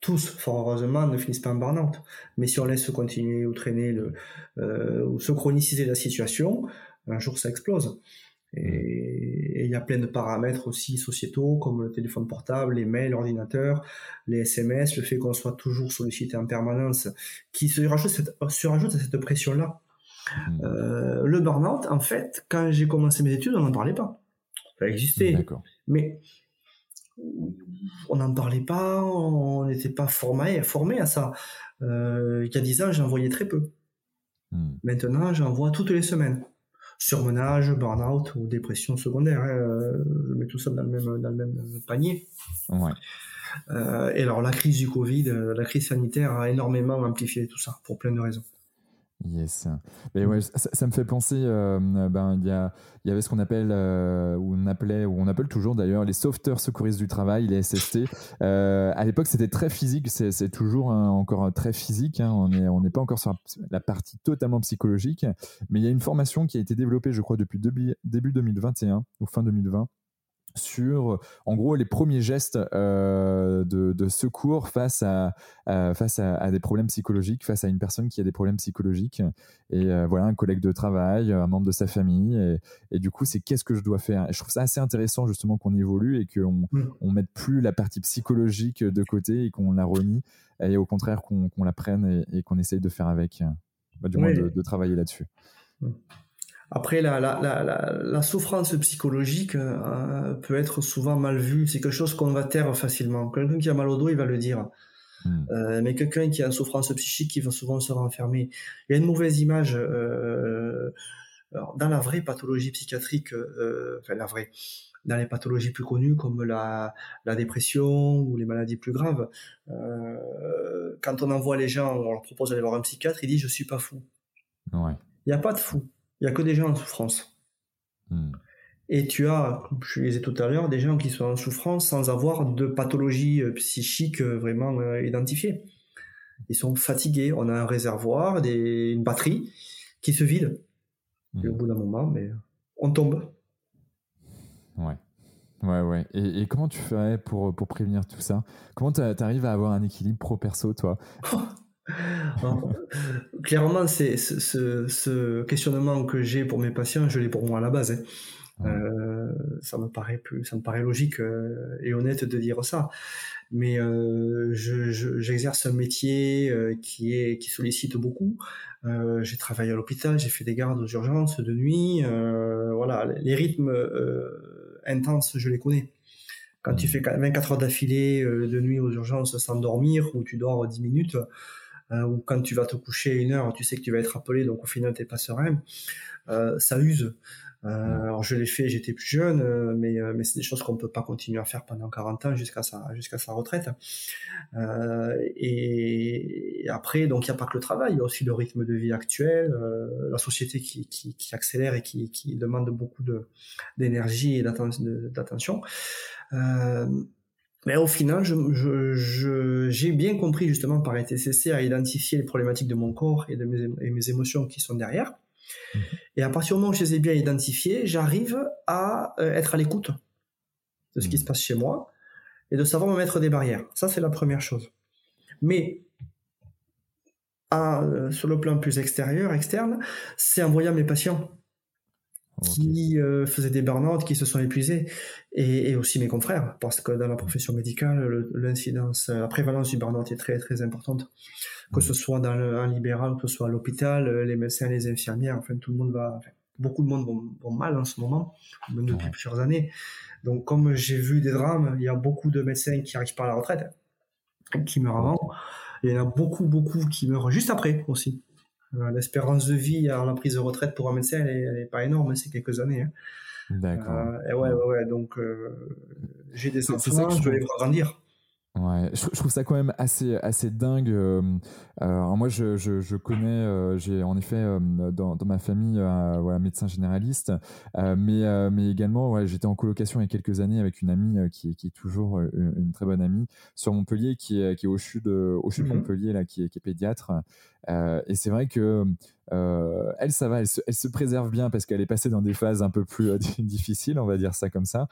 Tous, fort heureusement, ne finissent pas en burn-out. Mais si on laisse continuer ou traîner le, euh, ou se chroniciser la situation, un jour ça explose. Et il y a plein de paramètres aussi sociétaux, comme le téléphone portable, les mails, l'ordinateur, les SMS, le fait qu'on soit toujours sollicité en permanence, qui se rajoute, cette, se rajoute à cette pression-là. Hmm. Euh, le burn-out, en fait, quand j'ai commencé mes études, on n'en parlait pas. Ça existait. Mais on n'en parlait pas, on n'était pas formé, formé à ça. Euh, il y a 10 ans, j'en voyais très peu. Hmm. Maintenant, j'en vois toutes les semaines. Surmenage, burn-out ou dépression secondaire. Hein, euh, je mets tout ça dans le même, dans le même panier. Euh, et alors, la crise du Covid, la crise sanitaire a énormément amplifié tout ça, pour plein de raisons. Yes. Mais ouais, ça, me fait penser, euh, ben il y, a, il y avait ce qu'on appelle, euh, ou on appelait, ou on appelle toujours d'ailleurs les sauveteurs secouristes du travail, les SST. Euh, à l'époque, c'était très physique, c'est toujours encore très physique. Hein. on n'est on n'est pas encore sur la partie totalement psychologique, mais il y a une formation qui a été développée, je crois, depuis début, début 2021 ou fin 2020 sur en gros les premiers gestes euh, de, secours face à, face à, des problèmes psychologiques face à une personne qui a des problèmes psychologiques. Et euh, voilà un collègue de travail un membre de sa famille. Et, du coup c'est qu'est-ce que je dois faire? Et je trouve ça assez intéressant justement qu'on évolue et qu'on mmh. on mette plus la partie psychologique de côté et qu'on la renie et au contraire qu'on la prenne et, qu'on essaye de faire avec bah, du moins de, travailler là-dessus. Mmh. Après, la, la, la, la, souffrance psychologique euh, peut être souvent mal vue. C'est quelque chose qu'on va taire facilement. Quelqu'un qui a mal au dos, il va le dire. Hmm. Euh, mais quelqu'un qui a une souffrance psychique, il va souvent se renfermer. Il y a une mauvaise image euh, dans la vraie pathologie psychiatrique, enfin la vraie, dans les pathologies plus connues comme la, la dépression ou les maladies plus graves. Quand on envoie les gens, on leur propose d'aller voir un psychiatre, ils disent je suis pas fou. Ouais. Il n'y a pas de fou il n'y a que des gens en souffrance. Hmm. Et tu as, comme je disais tout à l'heure, des gens qui sont en souffrance sans avoir de pathologie euh, psychique euh, vraiment euh, identifiée. Ils sont fatigués. On a un réservoir, des, une batterie qui se vide. au hmm. bout d'un moment, mais on tombe. Ouais. Ouais, ouais. Et, comment tu ferais pour, pour prévenir tout ça? Comment tu arrives à avoir un équilibre pro-perso, toi? Clairement, c'est ce, ce, questionnement que j'ai pour mes patients, je l'ai pour moi à la base. Hein. Euh, ça me paraît plus, ça me paraît logique euh, et honnête de dire ça. Mais euh, j'exerce je, un métier qui est qui sollicite beaucoup. J'ai travaillé à l'hôpital, j'ai fait des gardes aux urgences de nuit. voilà, les rythmes intenses, je les connais. Quand tu fais 24 heures d'affilée de nuit aux urgences sans dormir ou tu dors 10 minutes, ou quand tu vas te coucher une heure, tu sais que tu vas être appelé, donc au final t'es pas serein. Euh, ça use. Euh, alors je l'ai fait, j'étais plus jeune, mais mais c'est des choses qu'on peut pas continuer à faire pendant 40 ans jusqu'à sa jusqu'à sa retraite. Et, après, donc il n'y a pas que le travail, il y a aussi le rythme de vie actuel, la société qui, qui, qui, accélère et qui, qui demande beaucoup de d'énergie et d'attention. Euh, mais au final, je, je, j'ai bien compris justement par ETCC à identifier les problématiques de mon corps et de mes, et mes émotions qui sont derrière. Mhm. Et à partir du moment où je les ai bien identifiées, j'arrive à euh, être à l'écoute de ce qui mhm. se passe chez moi et de savoir me mettre des barrières. Ça, c'est la première chose. Mais à, euh, sur le plan plus extérieur, externe, c'est en voyant mes patients qui euh, faisaient des burn-out, qui se sont épuisés, et, et, aussi mes confrères, parce que dans la profession médicale, l'incidence, la prévalence du burn-out est très très importante, que ce soit dans le, en libéral, que ce soit à l'hôpital, euh, les médecins, les infirmières, enfin tout le monde va, beaucoup de monde vont, mal en ce moment, même depuis plusieurs années. Donc comme j'ai vu des drames, il y a beaucoup de médecins qui arrivent pas à la retraite, qui meurent avant, il y en a beaucoup beaucoup qui meurent juste après aussi. Euh, l'espérance de vie à la prise de retraite pour un médecin, elle est, pas énorme, c'est quelques années. Hein. D'accord. Euh, ouais, ouais, ouais, donc euh, j'ai des enfants, je vais les voir grandir. Ouais, je, trouve ça quand même assez assez dingue. Euh, moi, je, je, je connais, j'ai en effet dans, dans, ma famille, voilà, médecin généraliste, mais mais également, ouais, j'étais en colocation il y a quelques années avec une amie qui, qui est toujours une, très bonne amie sur Montpellier, qui est qui est au sud de au sud de Montpellier là, qui est, qui est pédiatre. Euh, et c'est vrai que elle, ça va, elle se, préserve bien parce qu'elle est passée dans des phases un peu plus difficiles, on va dire ça comme ça,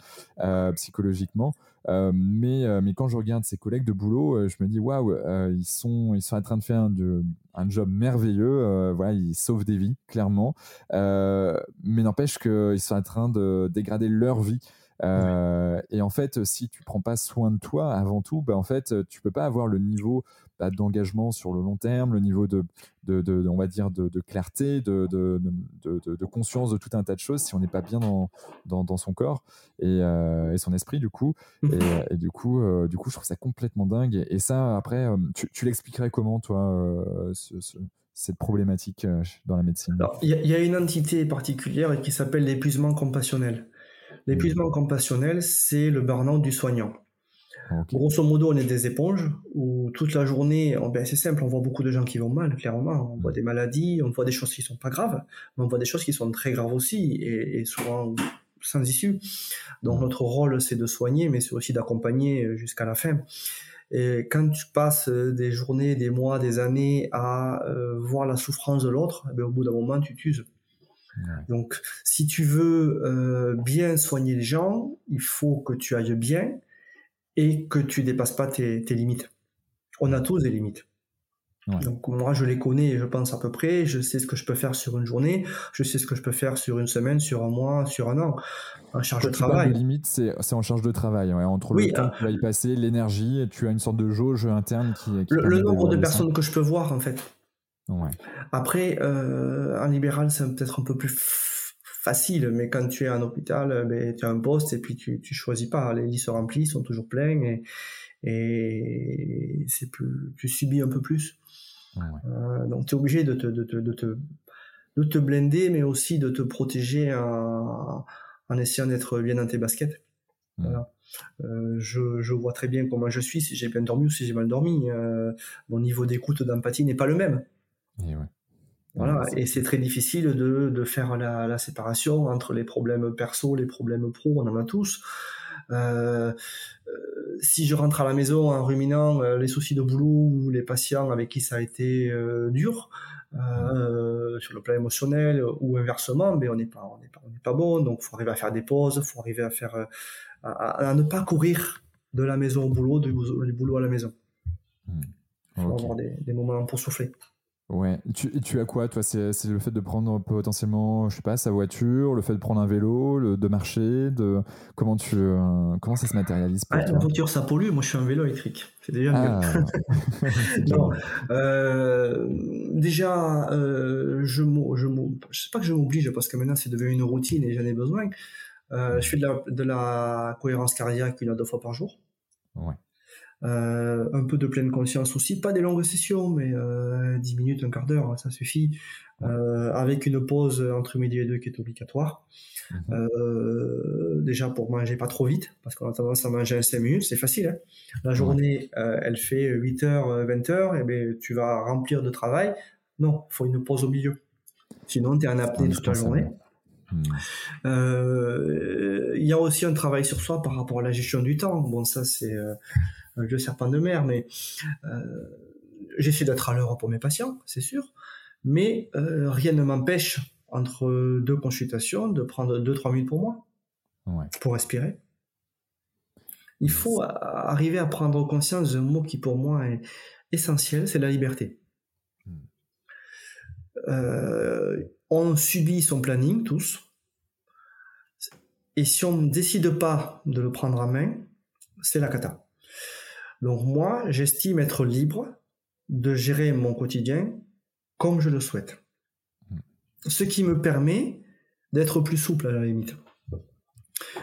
psychologiquement. Mais, mais quand je regarde ses collègues de boulot, je me dis waouh, ils, sont, ils sont en train de faire un, un job merveilleux. voilà, ils sauvent des vies, clairement. mais n'empêche qu'ils sont en train de dégrader leur vie. Euh, et en fait, si tu prends pas soin de toi avant tout, bah, en fait, tu peux pas avoir le niveau bah, d'engagement sur le long terme, le niveau de, de, de on va dire, de, de clarté, de, de, conscience de tout un tas de choses si on n'est pas bien dans, dans, dans, son corps et, euh, et, son esprit du coup. Mmh. Et, et du coup, euh, du coup, je trouve ça complètement dingue. Et, ça, après, tu, tu l'expliquerais comment, toi, cette problématique dans la médecine? Il y, y, a une entité particulière qui s'appelle l'épuisement compassionnel. L'épuisement compassionnel, c'est le burn-out du soignant. Grosso modo, on est des éponges où toute la journée, ben c'est simple, on voit beaucoup de gens qui vont mal, clairement. On voit des maladies, on voit des choses qui sont pas graves, mais on voit des choses qui sont très graves aussi et, souvent sans issue. Donc notre rôle, c'est de soigner, mais c'est aussi d'accompagner jusqu'à la fin. Et quand tu passes des journées, des mois, des années à euh, voir la souffrance de l'autre, ben au bout d'un moment, tu t'uses. Donc, si tu veux euh, bien soigner les gens, il faut que tu ailles bien et que tu dépasses pas tes, limites. On a tous des limites. Donc moi je les connais, je pense à peu près, je sais ce que je peux faire sur une journée, je sais ce que je peux faire sur une semaine, sur un mois, sur un an, en charge de travail. Les limites, c'est en charge de travail, entre le temps que tu vas y passer, l'énergie, tu as une sorte de jauge interne qui. le nombre de personnes que je peux voir en fait. Après, euh, en libéral, c'est peut-être un peu plus facile, mais quand tu es en hôpital, euh, ben, tu as un poste et puis tu, tu choisis pas. Les lits se remplissent, sont toujours pleins et, et c'est plus, tu subis un peu plus. Euh, donc tu es obligé de te, de, te, de, te, de te blender, mais aussi de te protéger en, en essayant d'être bien dans tes baskets. Voilà. Euh, je, je, vois très bien comment je suis, si j'ai bien dormi ou si j'ai mal dormi. Euh, mon niveau d'écoute, d'empathie n'est pas le même. Et Voilà, et c'est très difficile de, de faire la, la, séparation entre les problèmes perso, les problèmes pro, on en a tous. Euh, euh, si je rentre à la maison en ruminant euh, les soucis de boulot ou les patients avec qui ça a été dur, euh, sur le plan émotionnel ou inversement, mais ben, on n'est pas, on n'est pas, on n'est pas bon. Donc, faut arriver à faire des pauses, faut arriver à faire, à, à, ne pas courir de la maison au boulot, du, boulot à la maison. Mmh. Faut avoir des, des moments pour souffler. Ouais. Tu, tu as quoi, toi? C'est le fait de prendre potentiellement, je sais pas, sa voiture, le fait de prendre un vélo, le, de marcher, de comment tu, euh, comment ça se matérialise pour Une voiture, ça pollue. Moi, je suis un vélo électrique. C'est déjà ah. non. Euh, déjà, euh, je, je, je sais pas que je m'oblige parce que maintenant c'est devenu une routine et j'en ai besoin. Je fais de la, de la cohérence cardiaque une à deux fois par jour. Ouais. Euh, un peu de pleine conscience aussi, pas des longues sessions, mais euh, 10 minutes, un quart d'heure, ça suffit, euh, avec une pause entre midi et deux qui est obligatoire. Mhm. Euh, déjà pour manger pas trop vite, parce qu'on a tendance à manger en 5 minutes, c'est facile. Hein La journée, elle fait 8h, 20h, et ben tu vas remplir de travail. Non, il faut une pause au milieu. Sinon, tu es en apnée toute la journée. Mhm. Il y a aussi un travail sur soi par rapport à la gestion du temps. Bon, ça c'est un vieux serpent de mer, mais euh, j'essaie d'être à l'heure pour mes patients, c'est sûr, mais euh, rien ne m'empêche entre deux consultations de prendre 2-3 minutes pour moi, pour respirer. Il faut arriver à prendre conscience d'un mot qui pour moi est essentiel, c'est la liberté. Hmm. On subit son planning tous, et si on ne décide pas de le prendre en main, c'est la cata. Donc moi, j'estime être libre de gérer mon quotidien comme je le souhaite. Ce qui me permet d'être plus souple à la limite.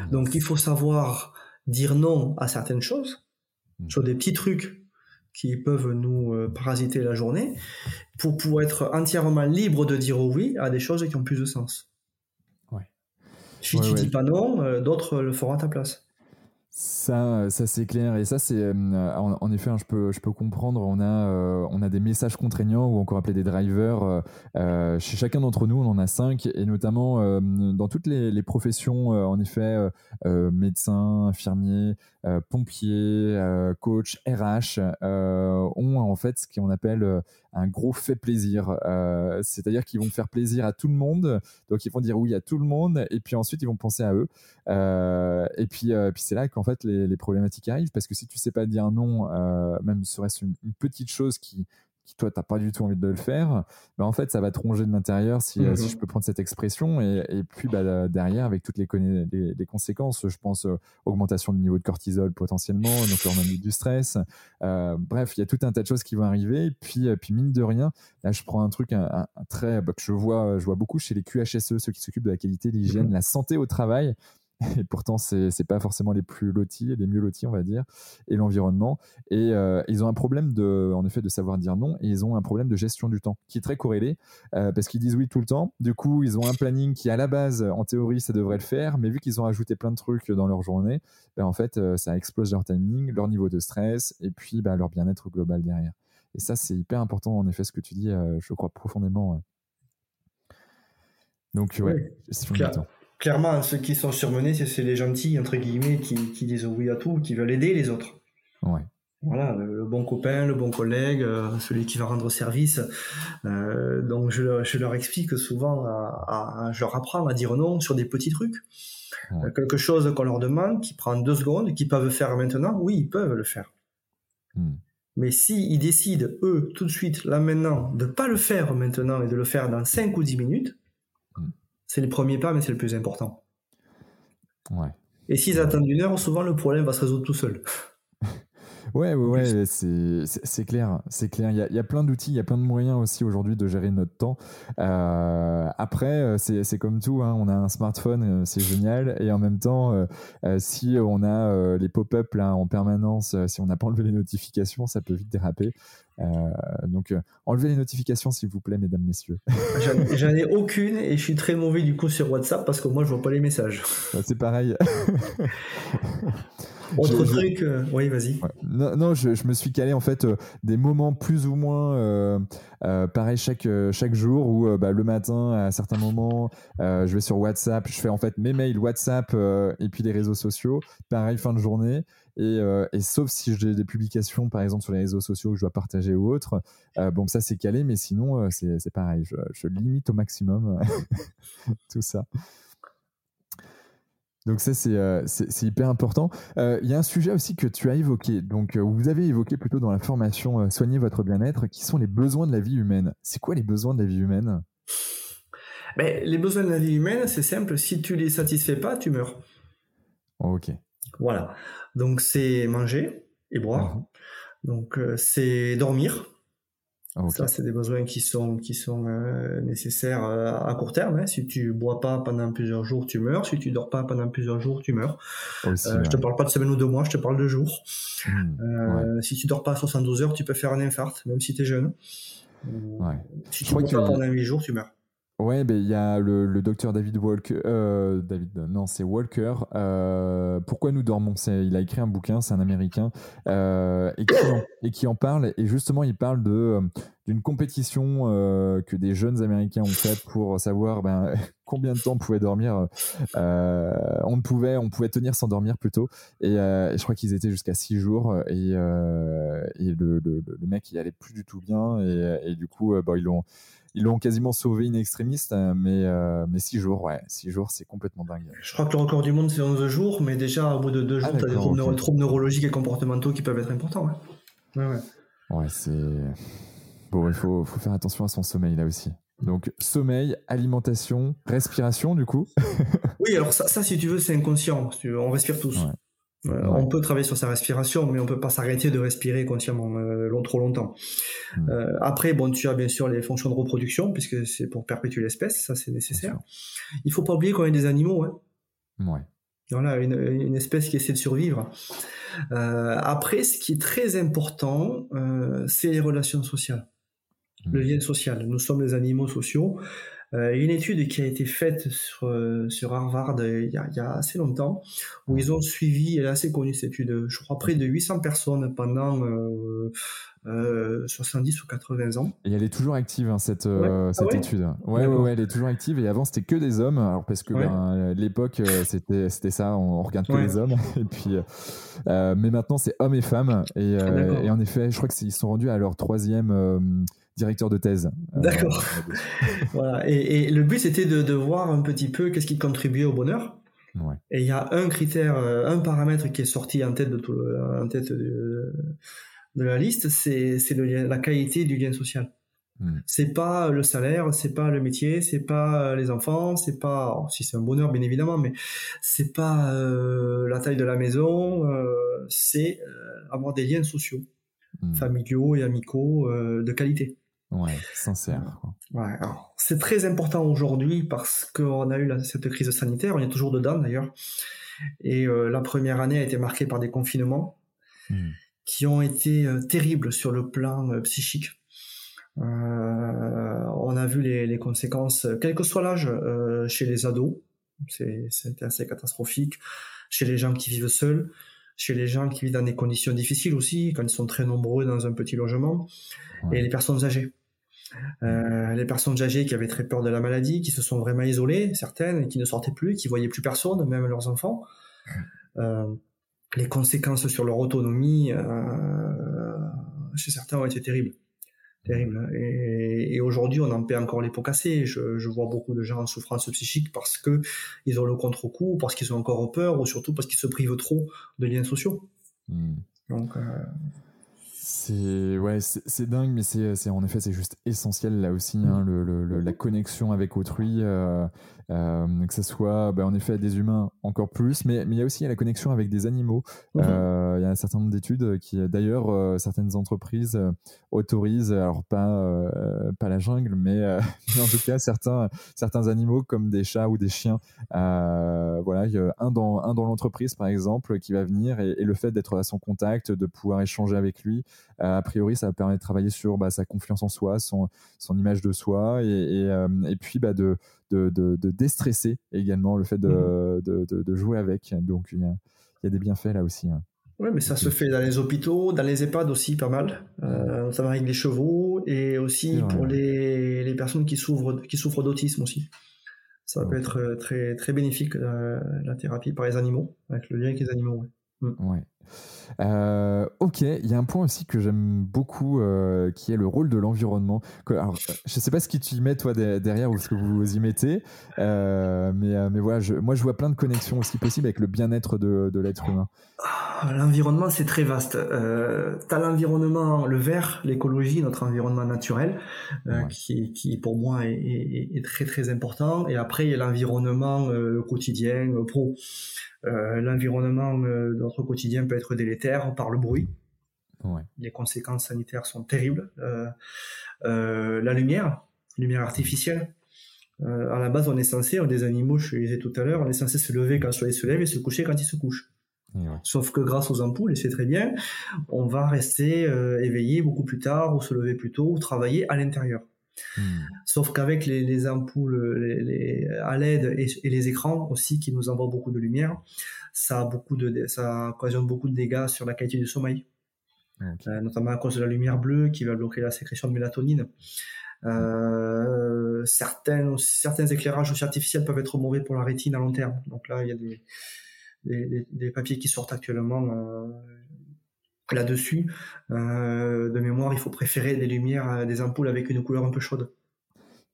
Donc il faut savoir dire non à certaines choses, sur des petits trucs qui peuvent nous euh, parasiter la journée, pour pouvoir être entièrement libre de dire oui à des choses qui ont plus de sens. Si tu dis pas non, euh, d'autres le feront à ta place. Ça, ça c'est clair. Et ça, c'est euh, en, effet, hein, je, peux, je peux comprendre. On a, euh, on a des messages contraignants ou encore appelés des drivers. Euh, chez chacun d'entre nous, on en a cinq. Et notamment dans toutes les, professions, en effet, médecins, infirmiers, pompiers, coach, RH, ont en fait ce qu'on appelle un gros fait plaisir. C'est-à-dire qu'ils vont faire plaisir à tout le monde. Donc, ils vont dire oui à tout le monde. Et puis ensuite, ils vont penser à eux. et puis, puis c'est là qu'en fait les, problématiques arrivent parce que si tu sais pas dire non, euh, même serait-ce une, petite chose qui, qui toi t'as pas du tout envie de le faire, ben en fait ça va te ronger de l'intérieur si, euh, si, mhm. je peux prendre cette expression et, et puis bah, derrière avec toutes les, les, conséquences, je pense euh, augmentation du niveau de cortisol potentiellement, donc l'hormone du stress, bref il y a tout un tas de choses qui vont arriver et puis puis mine de rien là je prends un truc un, très bah, que je vois je vois beaucoup chez les QHSE ceux qui s'occupent de la qualité, l'hygiène, mhm. la santé au travail et pourtant c'est c'est pas forcément les plus lotis, les mieux lotis on va dire, et l'environnement. Et euh, ils ont un problème de, en effet, de savoir dire non, et ils ont un problème de gestion du temps qui est très corrélé euh, parce qu'ils disent oui tout le temps. Du coup, ils ont un planning qui à la base, en théorie, ça devrait le faire, mais vu qu'ils ont ajouté plein de trucs dans leur journée, ben, en fait, euh, ça explose leur timing, leur niveau de stress, et puis ben, leur bien-être global derrière. Et ça, c'est hyper important en effet ce que tu dis. je crois profondément. Donc ouais, gestion du temps clairement, ceux qui sont surmenés, c'est les gentils, entre guillemets, qui, qui, disent oui à tout, qui veulent aider les autres. Ouais. Voilà, le, bon copain, le bon collègue, euh, celui qui va rendre service. Euh, donc je, je, leur explique souvent, à, je leur apprends à dire non sur des petits trucs. Euh, quelque chose qu'on leur demande, qui prend deux secondes, qu'ils peuvent faire maintenant, oui, ils peuvent le faire. Hmm. Mais s'ils décident, eux, tout de suite, là maintenant, de ne pas le faire maintenant et de le faire dans 5 ou 10 minutes, c'est le premier pas, mais c'est le plus important. Ouais. Et s'ils attendent une heure, souvent le problème va se résoudre tout seul. Ouais, ouais, ouais c'est clair, c'est clair. Il y, a, il y a plein d'outils, il y a plein de moyens aussi aujourd'hui de gérer notre temps. Euh, après, euh, c'est comme tout, hein, on a un smartphone, euh, c'est génial, et en même temps, euh, si on a les pop-up là en permanence, si on n'a pas enlevé les notifications, ça peut vite déraper. donc, enlevez les notifications, s'il vous plaît, mesdames, messieurs. J'en ai aucune et je suis très mauvais du coup sur WhatsApp parce que moi, je vois pas les messages. C'est pareil. Autre truc, euh, oui, vas-y. Non, non je, je, me suis calé en fait euh, des moments plus ou moins euh, euh pareil chaque chaque jour où bah, le matin à certains moments je vais sur WhatsApp, je fais en fait mes mails WhatsApp et puis les réseaux sociaux. Pareil fin de journée. Et, et, sauf si j'ai des publications, par exemple, sur les réseaux sociaux que je dois partager ou autre, bon, ça c'est calé, mais sinon, c'est pareil. Je, je, limite au maximum tout ça. Donc ça, c'est euh, hyper important. Euh, il y a un sujet aussi que tu as évoqué, donc euh, vous avez évoqué plutôt dans la formation Soigner votre bien-être, qui sont les besoins de la vie humaine. C'est quoi les besoins de la vie humaine? Mais Les besoins de la vie humaine, c'est simple, si tu les satisfais pas, tu meurs. ok. Voilà. Donc c'est manger et boire. Mhm. Donc c'est dormir. Ah, Ça, c'est des besoins qui sont qui sont euh, nécessaires euh, à court terme. Hein. Si tu bois pas pendant plusieurs jours, tu meurs. Si tu dors pas pendant plusieurs jours, tu meurs. euh, Je te parle pas de semaine ou de mois, je te parle de jours. Hmm, euh, Si tu dors pas 72 heures, tu peux faire un infarct, même si tu es jeune. Ouais. Si tu bois pas pendant 8 jours, tu meurs. Ouais, ben il y a le, docteur David Walker. Euh, David, non, c'est Walker. Euh, Pourquoi nous dormons? Il a écrit un bouquin, c'est un Américain, euh, et, qui en, parle. Et justement, il parle de euh, d'une compétition euh, que des jeunes Américains ont faite pour savoir ben, combien de temps on pouvait dormir. Euh, on pouvait, on pouvait tenir sans dormir plutôt. Et, et je crois qu'ils étaient jusqu'à six jours. Et, le, mec, il allait plus du tout bien. Et, du coup, bon, ils l'ont ils l'ont quasiment sauvé in extremis, euh, mais, euh, mais six jours, ouais, six jours, c'est complètement dingue. Je crois que le record du monde, c'est 11 jours, mais déjà, au bout de deux jours, ah, tu as des troubles, neurologiques et comportementaux qui peuvent être importants. Ouais, ouais. ouais. c'est. Bon, il faut, faut faire attention à son sommeil là aussi. Donc sommeil, alimentation, respiration du coup. oui, alors ça, ça, si tu veux, c'est inconscient. On respire tous. On peut travailler sur sa respiration, mais on peut pas s'arrêter de respirer consciemment euh, long, trop longtemps. Hmm. Euh, après, bon, tu as bien sûr les fonctions de reproduction, puisque c'est pour perpétuer l'espèce, ça c'est nécessaire. Il faut pas oublier qu'on est des animaux. Hein. Ouais. Voilà, une, une, espèce qui essaie de survivre. Euh, après, ce qui est très important, euh, c'est les relations sociales, hmm. le lien social. Nous sommes des animaux sociaux. Euh, une étude qui a été faite sur, sur Harvard il y, a, il y, a, assez longtemps, où ils ont suivi, elle est assez connue cette étude, je crois près de 800 personnes pendant euh, euh, 70 ou 80 ans. Et elle est toujours active, hein, cette, euh, cette ah ouais étude. Ouais, ouais, ouais, elle est toujours active. Et avant, c'était que des hommes. Alors, parce que ben, l'époque, euh, c'était, c'était ça, on regarde que les hommes. Et puis, euh, mais maintenant, c'est hommes et femmes. Et, Ah, et en effet, je crois qu'ils sont rendus à leur troisième directeur de thèse. D'accord. Voilà. Et, et le but, c'était de, de voir un petit peu qu'est-ce qui contribuait au bonheur. Ouais. Et il y a un critère, un paramètre qui est sorti en tête de, tout le- en tête de, de la liste, c'est la qualité du lien social. Hmm. C'est pas le salaire, c'est pas le métier, c'est pas les enfants, c'est pas alors, si c'est un bonheur bien évidemment, mais c'est pas euh, la taille de la maison, euh, c'est euh, avoir des liens sociaux, Hmm. familiaux et amicaux euh, de qualité. Ouais, sincère. Ouais, c'est très important aujourd'hui parce qu'on a eu la- cette crise sanitaire, on est toujours dedans d'ailleurs. Et euh, la première année a été marquée par des confinements Hmm. Qui ont été euh, terribles sur le plan euh, psychique. Euh, on a vu les, les conséquences, quel que soit l'âge, chez les ados, c'est c'était assez catastrophique, chez les gens qui vivent seuls, chez les gens qui vivent dans des conditions difficiles aussi, quand ils sont très nombreux dans un petit logement, Ouais. et les personnes âgées. Euh, les personnes âgées qui avaient très peur de la maladie, qui se sont vraiment isolées, certaines, et qui ne sortaient plus, qui voyaient plus personne, même leurs enfants. Euh, les conséquences sur leur autonomie euh, chez certains ont été terribles. Terribles. Et, et aujourd'hui, on en paie encore les pots cassés. Je, je vois beaucoup de gens en souffrance psychique parce que ils ont le contre-coup, parce qu'ils ont encore peur, ou surtout parce qu'ils se privent trop de liens sociaux. Hmm. Donc, euh, C'est ouais, c'est dingue, mais c'est c'est- en effet c'est juste essentiel là aussi hein, le, le- le- la connexion avec autrui, euh, euh, que ce soit bah, en effet des humains encore plus, mais mais il y a aussi la connexion avec des animaux. Mhm. Euh, Il y a un certain nombre d'études qui d'ailleurs euh, certaines entreprises euh, autorisent, alors pas euh, pas la jungle, mais, euh, mais en tout cas certains certains animaux comme des chats ou des chiens. Euh, voilà, il y a un dans un dans l'entreprise par exemple qui va venir et, et le fait d'être à son contact, de pouvoir échanger avec lui, a priori, ça va permettre de travailler sur bah, sa confiance en soi, son, son image de soi, et, et, euh, et puis bah, de, de, de, de déstresser également le fait de, de, jouer avec. Donc il y a, il y a des bienfaits là aussi. hein. Oui, mais ça se fait dans les hôpitaux, dans les EHPAD aussi, pas mal. Euh, notamment avec les chevaux et aussi pour les, les personnes qui souffrent, qui souffrent d'autisme aussi. Ça peut être euh, très, très bénéfique, euh, la thérapie par les animaux, avec le lien avec les animaux. ouais. Ouais. Euh, ok, il y a un point aussi que j'aime beaucoup, euh, qui est le rôle de l'environnement. Alors, je sais pas ce que tu y mets toi de- derrière ou ce que vous y mettez, euh, mais, mais voilà, je, moi je vois plein de connexions aussi possibles avec le bien-être de, de l'être humain. Ah, L'environnement, c'est très vaste. Tu as l'environnement, le vert, l'écologie, notre environnement naturel, Ouais. qui, qui pour moi est, est- est très très important. Et après, il y a l'environnement quotidien, pro. Euh, l'environnement euh, de notre quotidien peut être délétère par le bruit. Ouais. Les conséquences sanitaires sont terribles. Euh, la lumière, lumière artificielle. Euh, à la base, on est censé, on est des animaux, je le disais tout à l'heure, on est censé se lever quand le soleil se lève et se coucher quand il se couche. Ouais. Sauf que grâce aux ampoules, et c'est très bien, on va rester euh, éveillé beaucoup plus tard, ou se lever plus tôt, ou travailler à l'intérieur. Hmm. Sauf qu'avec les, les ampoules les, les- à LED et, et les écrans aussi qui nous envoient beaucoup de lumière, ça a beaucoup de, ça occasionne beaucoup de dégâts sur la qualité du sommeil, Ok. Euh, notamment à cause de la lumière bleue qui va bloquer la sécrétion de mélatonine. Euh, certains, certains éclairages aussi artificiels peuvent être mauvais pour la rétine à long terme. Donc là, il y a des- des papiers qui sortent actuellement euh, là-dessus. Euh, de mémoire, il faut préférer des lumières, euh, des ampoules avec une couleur un peu chaude.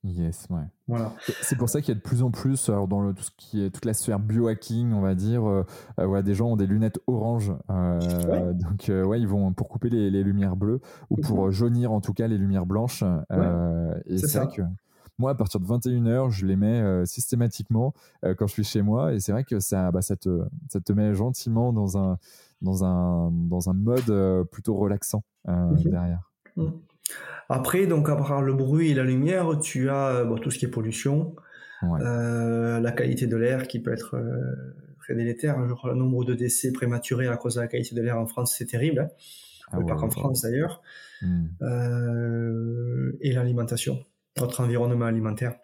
Yes, ouais. Voilà. C'est pour ça qu'il y a de plus en plus, alors dans le, tout ce qui est toute la sphère biohacking, on va dire, euh, euh, des gens ont des lunettes orange, euh, Ouais. donc euh, ouais, ils vont pour couper les, les lumières bleues ou pour euh, jaunir en tout cas les lumières blanches. et c'est vrai que moi, à partir de 21h, je les mets systématiquement quand je suis chez moi, et c'est vrai que ça, bah, ça te, ça te met gentiment dans un, dans un, dans un mode euh, plutôt relaxant euh, Mhm. derrière. Mm. Après, donc, à part le bruit et la lumière, tu as euh, bon, tout ce qui est pollution, Ouais. euh, la qualité de l'air qui peut être euh, très délétère. Le nombre de décès prématurés à cause de la qualité de l'air en France, c'est terrible. hein. Ah pas qu'en ouais, France d'ailleurs. Hmm. Euh, et l'alimentation, notre environnement alimentaire.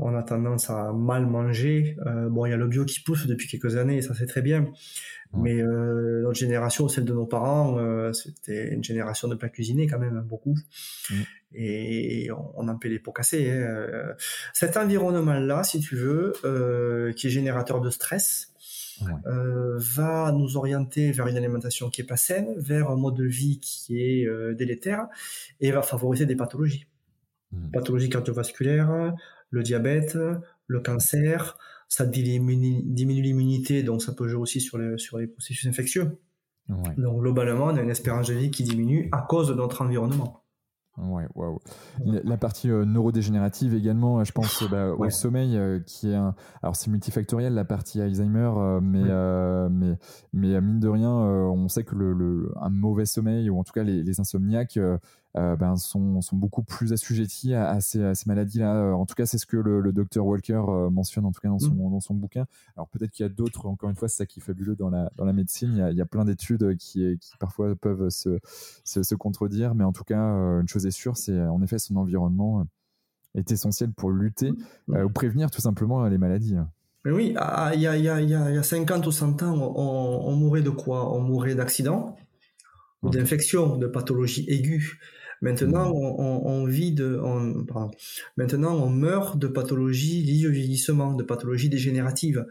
On a tendance à mal manger. bon, il y a le bio qui pousse depuis quelques années, ça c'est très bien. Mais notre génération, celle de nos parents, c'était une génération de pas cuisiner quand même beaucoup. Mmh. Et on, en paie les pots cassés. Hein. Cet environnement-là, si tu veux, qui est générateur de stress, euh, va nous orienter vers une alimentation qui est pas saine, vers un mode de vie qui est euh, délétère et va favoriser des pathologies. Mmh. Pathologies cardiovasculaires, le diabète, le cancer, ça diminue l'immunité, donc ça peut jouer aussi sur les, sur les processus infectieux. Donc globalement, on a une espérance de vie qui diminue à cause de notre environnement. Ouais, waouh. La, partie euh, neurodégénérative également, je pense bah, au sommeil, euh, qui est un. Alors c'est multifactoriel la partie Alzheimer, euh, mais, mais mais mine de rien, on sait que le, le, un mauvais sommeil ou en tout cas les, les insomniaques euh, ben, sont, sont, beaucoup plus assujettis à, ces, ces maladies-là. Euh, en tout cas, c'est ce que le, docteur Walker euh, mentionne en tout cas dans son, mmh. dans son bouquin. Alors peut-être qu'il y a d'autres, encore une fois, c'est ça qui est fabuleux dans la, dans la médecine. Il y a, il y a plein d'études qui, qui parfois peuvent se, se, se, contredire, mais en tout cas, une chose est sûre, c'est en effet son environnement est essentiel pour lutter mmh. ou prévenir tout simplement les maladies. Mais oui, ah, il y, a, y, a, y a 50 ou 100 ans, on, on mourait de quoi? On mourait d'accidents, ou d'infections, de pathologies aiguës. Maintenant, mmh. on, vit de, maintenant, on meurt de pathologies liées au vieillissement, de pathologies dégénératives.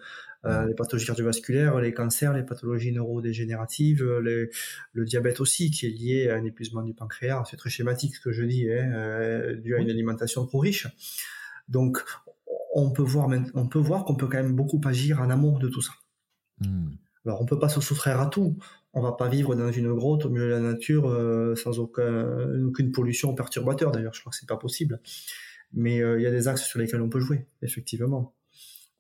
Euh, mmh. les pathologies cardiovasculaires, les cancers, les pathologies neurodégénératives, le diabète aussi, qui est lié à un épuisement du pancréas. C'est très schématique ce que je dis, hein, euh, dû à une alimentation trop riche. Donc, on peut voir, on peut voir qu'on peut quand même beaucoup agir en amont de tout ça. Mmh. Alors, on peut pas se soustraire à tout on va pas vivre dans une grotte au milieu de la nature euh, sans aucune pollution perturbateur. D'ailleurs, je crois que c'est pas possible. Mais euh, il y a des axes sur lesquels on peut jouer, effectivement.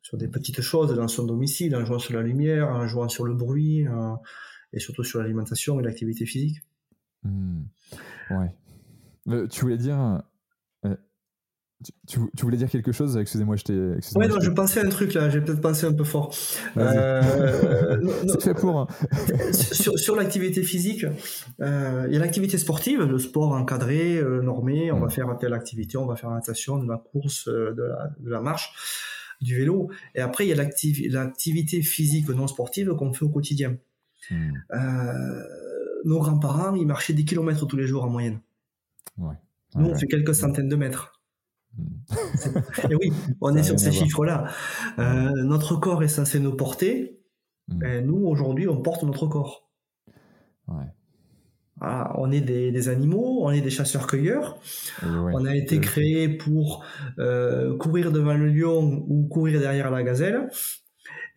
Sur des petites choses dans son domicile, en jouant sur la lumière, en jouant sur le bruit, et surtout sur l'alimentation et l'activité physique. Hmm. Ouais. Euh, tu voulais dire tu, voulais dire quelque chose? Excusez-moi, je t'ai. Ouais, non, je pensais à un truc là, j'ai peut-être pensé un peu fort. Euh, C'est fait pour. Hein. sur, l'activité physique, euh, il y a l'activité sportive, le sport encadré, euh, normé, on va faire telle activité, on va faire la natation, de la course, de la, marche, du vélo. Et après, il y a l'activité physique non sportive qu'on fait au quotidien. Hmm. nos grands-parents, ils marchaient des kilomètres tous les jours en moyenne. Ouais. Nous, on fait quelques centaines de mètres. Et oui, on est sur ces chiffres-là. Euh, notre corps est censé nous porter. Et nous, aujourd'hui, on porte notre corps. on est des, animaux, on est des chasseurs-cueilleurs. On a été créé pour euh, courir devant le lion ou courir derrière la gazelle.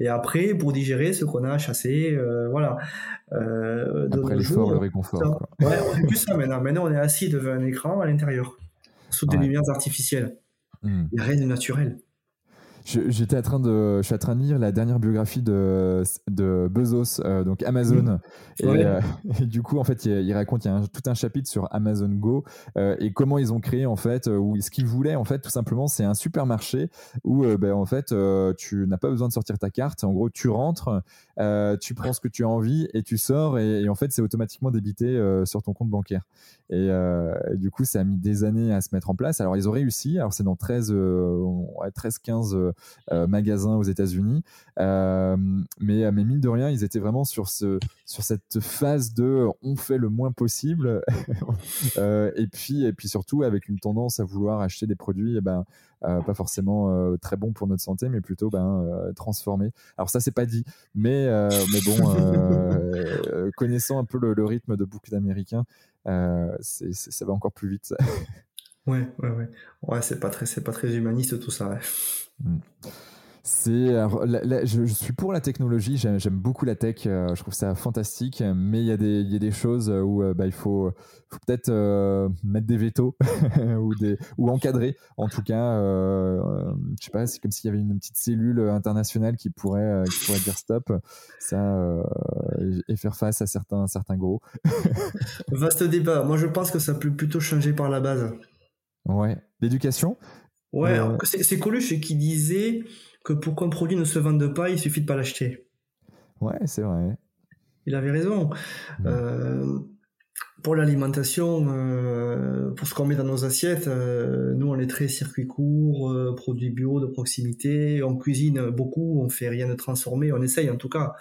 Et après, pour digérer ce qu'on a chassé, euh, voilà. après l'effort, le réconfort. Ouais, on fait plus ça maintenant. Maintenant, on est assis devant un écran à l'intérieur sous des lumières artificielles. Il n'y a rien de naturel. J'étais en train de, je suis en train de lire la dernière biographie de, de Bezos, euh, donc Amazon. Euh, et, du coup, en fait, il, raconte, il y a tout un chapitre sur Amazon Go euh, et comment ils ont créé, en fait, ou ce qu'ils voulaient, en fait, tout simplement, c'est un supermarché où, ben, en fait, tu n'as pas besoin de sortir ta carte. En gros, tu rentres, tu prends ce que tu as envie et tu sors et, en fait, c'est automatiquement débité sur ton compte bancaire. Et, du coup, ça a mis des années à se mettre en place. Alors, ils ont réussi. Alors, c'est dans 13, 13 15 magasins aux États-Unis. mais, mais mine de rien, ils étaient vraiment sur, ce, sur cette phase de on fait le moins possible. et, puis, et puis surtout, avec une tendance à vouloir acheter des produits eh ben, pas forcément très bons pour notre santé, mais plutôt ben, transformés. Alors, ça, c'est pas dit. Mais, mais bon, connaissant un peu le, rythme de beaucoup d'Américains, euh, ça va encore plus vite. ouais, ouais, ouais. Ouais, c'est pas très, c'est pas très humaniste tout ça. Mm. C'est, je, suis pour la technologie, j'aime, beaucoup la tech, euh, je trouve ça fantastique, mais il y, a des, y a des choses où euh, bah, il faut, faut peut-être mettre des vétos ou, des, ou encadrer. En tout cas, je sais pas, c'est comme s'il y avait une petite cellule internationale qui pourrait, qui pourrait dire stop ça, et, faire face à certains, certains gros. Vaste débat. Moi, je pense que ça peut plutôt changer par la base. Ouais. L'éducation? Ouais, c'est Coluche qui disait que pour qu'un produit ne se vende pas, il suffit de pas l'acheter. Ouais, c'est vrai. Il avait raison. Euh, pour l'alimentation, euh, pour ce qu'on met dans nos assiettes, euh, nous on est très circuit court, euh, produits bio de proximité, on cuisine beaucoup, on fait rien de transformé, on essaye en tout cas.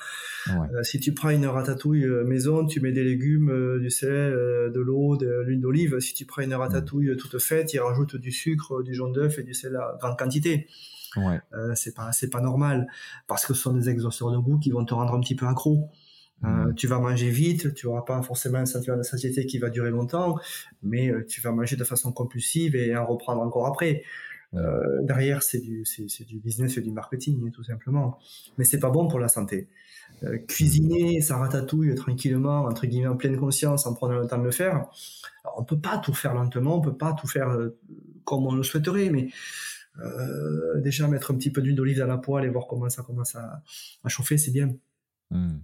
si tu prends une ratatouille maison, tu mets des légumes, du sel, de l'eau, de l'huile d'olive. Si tu prends une ratatouille toute faite, ils rajoutent du sucre, du jaune d'œuf et du sel à grande quantité. Ouais. c'est pas c'est pas normal parce que ce sont des exhausteurs de goût qui vont te rendre un petit peu accro. Euh, tu vas manger vite, tu n'auras pas forcément un sentiment de satiété qui va durer longtemps, mais euh, tu vas manger de façon compulsive et en reprendre encore après. Euh, derrière, c'est du, c'est, du business, c'est du marketing, tout simplement. Mais c'est pas bon pour la santé. Euh, cuisiner sa ratatouille tranquillement, entre guillemets, en pleine conscience, en prenant le temps de le faire. Alors, on peut pas tout faire lentement, on peut pas tout faire comme on le souhaiterait, mais déjà mettre un petit peu d'huile d'olive dans la poêle et voir comment ça commence à, à chauffer, c'est bien. Hmm.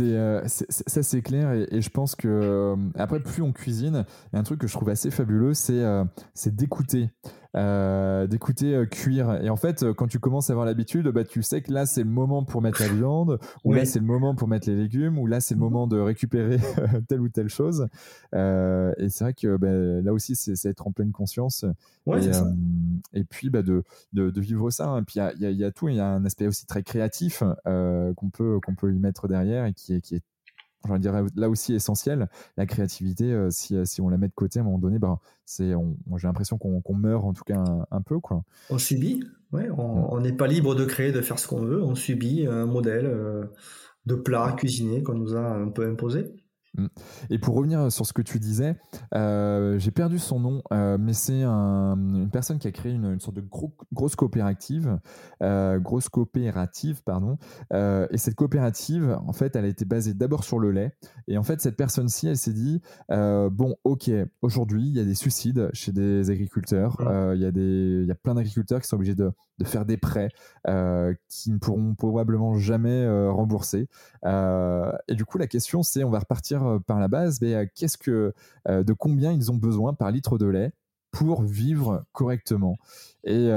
Euh, c'est, ça c'est clair et, je pense que euh, après plus on cuisine, un truc que je trouve assez fabuleux, c'est euh, c'est d'écouter. Euh, d'écouter euh, cuire. Et en fait, euh, quand tu commences à avoir l'habitude, bah, tu sais que là, c'est le moment pour mettre la viande, ou là, c'est le moment pour mettre les légumes, ou là, c'est le mhm. moment de récupérer telle ou telle chose. et c'est vrai que bah, là aussi, c'est être en pleine conscience. et, et, puis, bah, de, de, de, vivre ça. Et puis, il y a, y a, tout. Il y a un aspect aussi très créatif qu'on peut, qu'on peut y mettre derrière et qui est, qui est j'en dirais là aussi essentiel. La créativité, euh, si, euh, si, on la met de côté à un moment donné, ben, c'est, j'ai l'impression qu'on, meurt en tout cas un, peu. Quoi. On subit, ouais, on n'est pas libre de créer, de faire ce qu'on veut, on subit un modèle euh, de plat cuisiné qu'on nous a un peu imposé. Mm. Et pour revenir sur ce que tu disais, euh, j'ai perdu son nom, euh, mais c'est une personne qui a créé une, sorte de grosse coopérative, euh, grosse coopérative, pardon. et cette coopérative, en fait, elle a été basée d'abord sur le lait. Et en fait, cette personne-ci, elle s'est dit bon, ok, aujourd'hui, il y a des suicides chez des agriculteurs. Il y a des, il y a plein d'agriculteurs qui sont obligés de, de faire des prêts qui ne pourront probablement jamais rembourser. et du coup, la question, c'est, on va repartir euh, par la base, mais euh, qu'est-ce que, euh, de combien ils ont besoin par litre de lait? Pour vivre correctement. Et,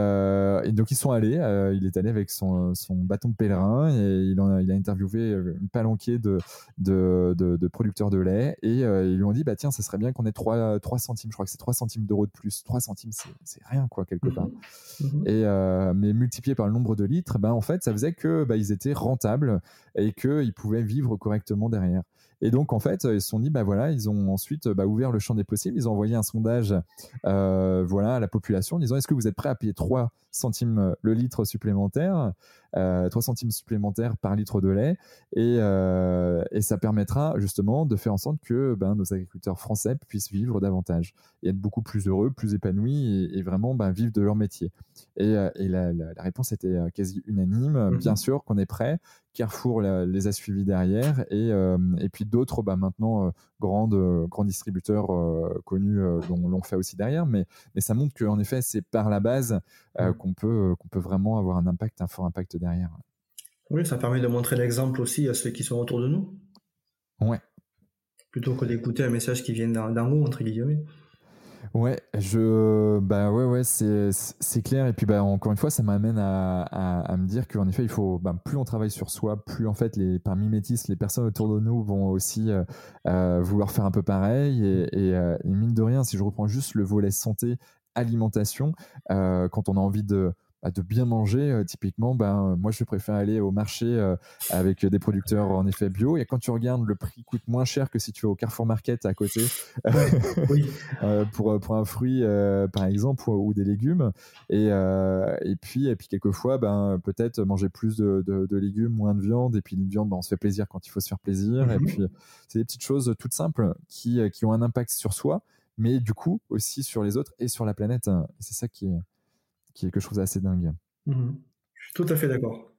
donc ils sont allés, il est allé avec son, bâton de pèlerin et il, a, il a interviewé une palanquée de, de, producteurs de lait et ils lui ont dit bah tiens ça serait bien qu'on ait 3, 3 centimes, je crois que c'est 3 centimes d'euros de plus. 3 centimes c'est rien quoi quelque part. Mmh mmh et, mais multiplié par le nombre de litres, bah, en fait ça faisait que bah, ils étaient rentables et qu'ils pouvaient vivre correctement derrière. Et donc, en fait, ils se sont dit, bah voilà, ils ont ensuite bah, ouvert le champ des possibles. Ils ont envoyé un sondage, euh, voilà, à la population, en disant, est-ce que vous êtes prêt à payer 3 centimes le litre supplémentaire, 3 euh, centimes supplémentaires par litre de lait, et, euh, et, ça permettra justement de faire en sorte que ben, nos agriculteurs français puissent vivre davantage et être beaucoup plus heureux, plus épanouis et, vraiment ben, vivre de leur métier. Et, et la, la, réponse était quasi unanime. Mm-hmm. Bien sûr qu'on est prêt, Carrefour les a suivis derrière et, euh, et puis d'autres bah, maintenant euh, grandes, euh, grands distributeurs connus l'ont fait aussi derrière. Mais, mais ça montre qu'en effet, c'est par la base mmh. qu'on peut, qu'on peut vraiment avoir un impact, un fort impact derrière. Oui, ça permet de montrer l'exemple aussi à ceux qui sont autour de nous. Ouais. Plutôt que d'écouter un message qui vient d'en haut, entre guillemets. Ouais, je, bah ouais, ouais, c'est, clair. Et puis, bah, encore une fois, ça m'amène à, à, me dire qu'en effet, il faut, bah, plus on travaille sur soi, plus en fait, les, par mimétisme, les personnes autour de nous vont aussi euh, euh, vouloir faire un peu pareil. Et, et, euh, et, mine de rien, si je reprends juste le volet santé, alimentation, quand on a envie de, de bien manger, euh, typiquement, ben, moi je préfère aller au marché euh, avec des producteurs en effet bio. Et quand tu regardes, le prix coûte moins cher que si tu vas au Carrefour Market à côté euh, pour, pour un fruit, par exemple, ou, des légumes. Et, et, puis, et puis, quelquefois, ben, peut-être manger plus de, de, légumes, moins de viande. Et puis, une viande, ben, on se fait plaisir quand il faut se faire plaisir. Et mhm. puis, c'est des petites choses toutes simples qui, qui ont un impact sur soi, mais du coup aussi sur les autres et sur la planète. C'est ça qui est qui est quelque chose d'assez dingue. Mhm. Je suis tout à fait d'accord.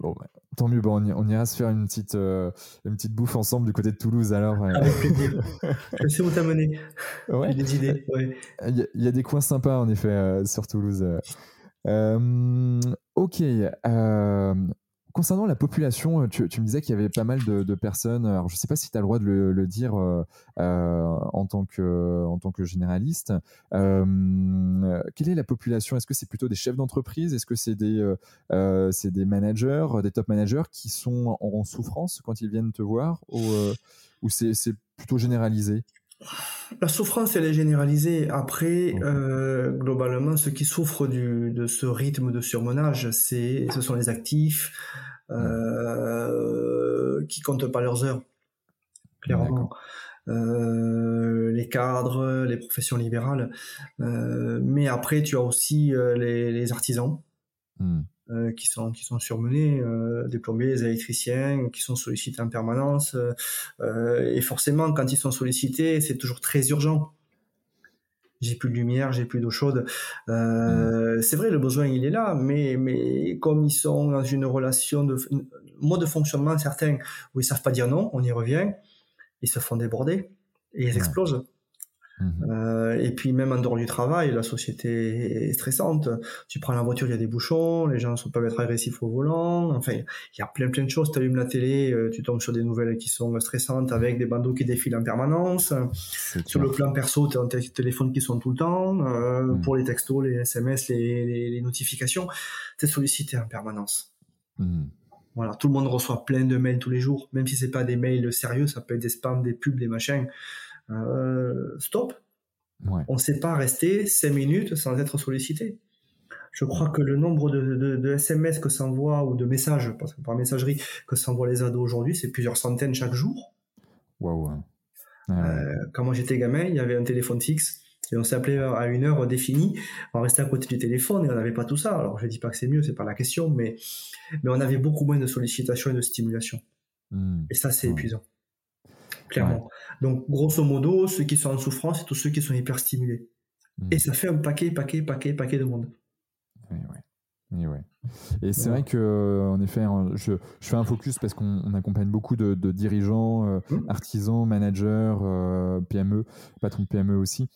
Bon, tant mieux, bon, on, ira se faire une petite, euh, une petite bouffe ensemble du côté de Toulouse alors. Avec plaisir. Je sais où. Ouais. des idées. Il y, a des coins sympas en effet euh, sur Toulouse. Euh, ok. Concernant la population, tu, me disais qu'il y avait pas mal de, personnes. Alors, je ne sais pas si tu as le droit de le, dire en, tant que, en tant que généraliste. quelle est la population? Est-ce que c'est plutôt des chefs d'entreprise? Est-ce que c'est des, managers, des top managers qui sont en, souffrance quand ils viennent te voir ou c'est plutôt généralisé? La souffrance, elle est généralisée. Après, euh, globalement, ceux qui souffrent du, de ce rythme de surmenage, c'est, ce sont les actifs euh, qui comptent pas leurs heures, clairement. Euh, les cadres, les professions libérales. Euh, mais après, tu as aussi les, les artisans. Hmm. Euh, qui sont qui sont surmenés, euh, des plombiers, des électriciens, qui sont sollicités en permanence. Euh, et forcément, quand ils sont sollicités, c'est toujours très urgent. J'ai plus de lumière, j'ai plus d'eau chaude. Mm. C'est vrai, le besoin il est là, mais mais comme ils sont dans une relation de mode de fonctionnement certain où ils savent pas dire non, on y revient, ils se font déborder et ils explosent. Mhm. Euh, et puis même en dehors du travail, la société est stressante. Tu prends la voiture, il y a des bouchons, les gens sont peuvent être agressifs au volant. Enfin, il y a plein plein de choses. Tu allumes la télé, euh, tu tombes sur des nouvelles qui sont stressantes avec des bandeaux qui défilent en permanence. Sur le plan perso, tu as tes téléphones qui sont tout le temps. Euh, mhm. Pour les textos, les SMS, les, les, notifications, tu es sollicité en permanence. Mhm. Voilà, tout le monde reçoit plein de mails tous les jours, même si c'est pas des mails sérieux, ça peut être des spams, des pubs, des machins. Euh, stop. On ne sait pas rester 5 minutes sans être sollicité. Je crois que le nombre de, SMS que s'envoie ou de messages, parce que par messagerie, que s'envoient les ados aujourd'hui, c'est plusieurs centaines chaque jour. Waouh. Euh, quand moi j'étais gamin, il y avait un téléphone fixe et on s'appelait à une heure définie. On restait à côté du téléphone et on n'avait pas tout ça. Alors je dis pas que c'est mieux, c'est pas la question, mais mais on avait beaucoup moins de sollicitations et de stimulation. Hmm. Et ça, c'est épuisant clairement. Donc, grosso modo, ceux qui sont en souffrance, c'est tous ceux qui sont hyper stimulés. Hmm. Et ça fait un paquet, paquet, paquet, paquet de monde. Oui, oui. Et, c'est vrai que, en effet, hein, je, fais un focus parce qu'on accompagne beaucoup de, dirigeants, euh, hmm. artisans, managers, euh, PME, patrons de PME aussi,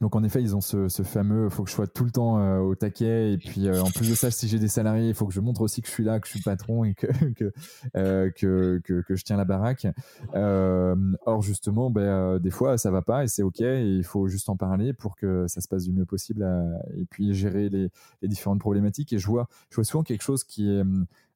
donc en effet, ils ont ce, fameux, faut que je sois tout le temps euh, au taquet. Et puis euh, en plus de ça, si j'ai des salariés, il faut que je montre aussi que je suis là, que je suis patron et que euh, que, que, je tiens la baraque. or justement, ben, des fois, ça va pas et c'est ok. Et il faut juste en parler pour que ça se passe du mieux possible. et puis gérer les, différentes problématiques. Et je vois, je vois souvent quelque chose qui est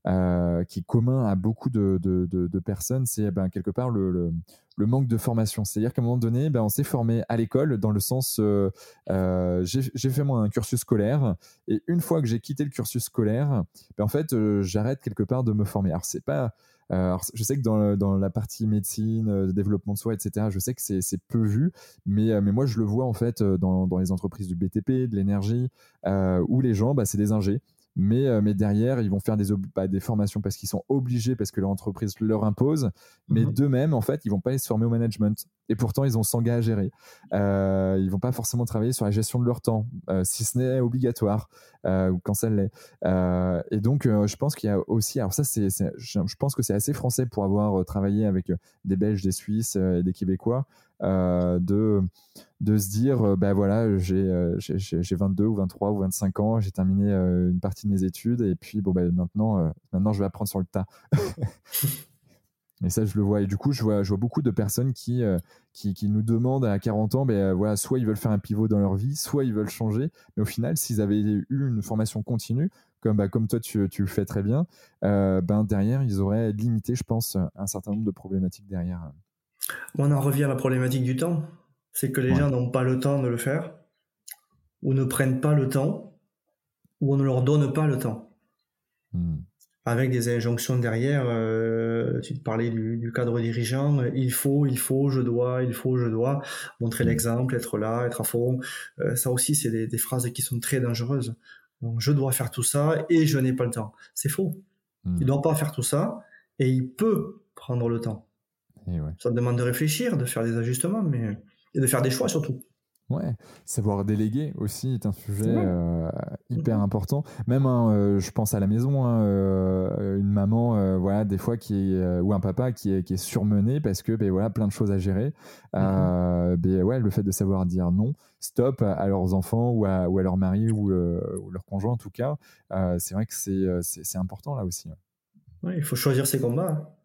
euh, qui est commun à beaucoup de, personnes, c'est ben, quelque part le, manque de formation. C'est-à-dire qu'à un moment donné, ben, on s'est formé à l'école dans le sens, euh, euh j'ai fait moi un cursus scolaire et une fois que j'ai quitté le cursus scolaire, ben, en fait, euh, j'arrête quelque part de me former. Alors c'est pas je sais que dans, la partie médecine, développement de soi, etc., je sais que c'est peu vu, mais, moi, je le vois en fait dans, les entreprises du BTP, de l'énergie, où les gens, c'est des ingés. Mais, euh, mais derrière, ils vont faire des, bah, des formations parce qu'ils sont obligés, parce que leur entreprise leur impose. Mais mhm. d'eux-mêmes, en fait, ils vont pas aller se former au management. Et pourtant, ils ont Sangha à gérer. Euh, ils vont pas forcément travailler sur la gestion de leur temps, euh, si ce n'est obligatoire, euh, ou quand ça l'est. et donc, je pense qu'il y a aussi, alors ça, c'est, je pense que c'est assez français pour avoir travaillé avec des Belges, des Suisses et des Québécois. Euh, de, de se dire, ben voilà, j'ai, j'ai, 22 ou 23 ou 25 ans, j'ai terminé une partie de mes études et puis bon, ben maintenant, maintenant je vais apprendre sur le tas. Et ça, je le vois. Et du coup, je vois, je vois beaucoup de personnes qui, qui, qui, nous demandent à 40 ans, ben, voilà, soit ils veulent faire un pivot dans leur vie, soit ils veulent changer. Mais au final, s'ils avaient eu une formation continue, comme, bah, comme toi, tu, tu, le fais très bien, ben, derrière, ils auraient limité, je pense, un certain nombre de problématiques derrière. On en revient à la problématique du temps. C'est que les gens n'ont pas le temps de le faire, ou ne prennent pas le temps, ou on ne leur donne pas le temps. Hmm. Avec des injonctions derrière, euh, tu te parlais du, cadre dirigeant, il faut, il faut, je dois, il faut, je dois, montrer hmm. l'exemple, être là, être à fond. Euh, ça aussi, c'est des, phrases qui sont très dangereuses. Donc, je dois faire tout ça et je n'ai pas le temps. C'est faux. Hmm. Il ne doit pas faire tout ça et il peut prendre le temps. Ça demande de réfléchir, de faire des ajustements, mais et de faire des choix surtout. Ouais, savoir déléguer aussi est un sujet euh, hyper mhm. important. Même, hein, euh, je pense à la maison, hein, euh, une maman, voilà, des fois qui est, ou un papa qui est, qui est surmené parce que, ben voilà, plein de choses à gérer. Mhm. ben ouais, le fait de savoir dire non, stop à leurs enfants ou à, ou à leur mari ou, leur conjoint en tout cas, c'est vrai que c'est important là aussi. il faut choisir ses combats.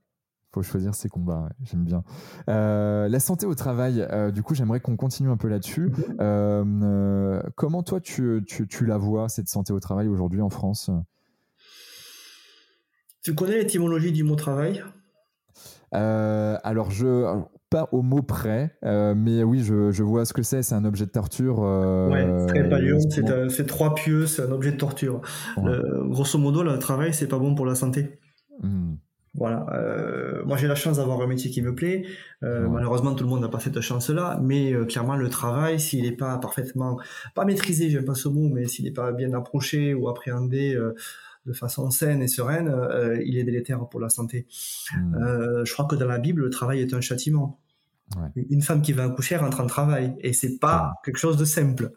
Faut choisir ses combats, j'aime bien. la santé au travail, du coup, j'aimerais qu'on continue un peu là-dessus. Mhm. comment toi, tu, tu, tu, la vois, cette santé au travail aujourd'hui en France? Tu connais l'étymologie du mot travail? Alors, je pas au mot près, euh, mais oui, je, je, vois ce que c'est. C'est un objet de torture. Euh, ouais, très palion, c'est trois pieux, c'est un objet de torture. grosso modo, le travail, c'est pas bon pour la santé. Hmm. Voilà. Euh, moi, j'ai la chance d'avoir un métier qui me plaît. Malheureusement, tout le monde n'a pas cette chance-là, mais clairement, le travail, s'il n'est pas parfaitement, pas maîtrisé, j'aime pas ce mot, mais s'il n'est pas bien approché ou appréhendé de façon saine et sereine, il est délétère pour la santé. Hmm. je crois que dans la Bible, le travail est un châtiment. Une femme qui va accoucher rentre en travail et c'est pas quelque chose de simple.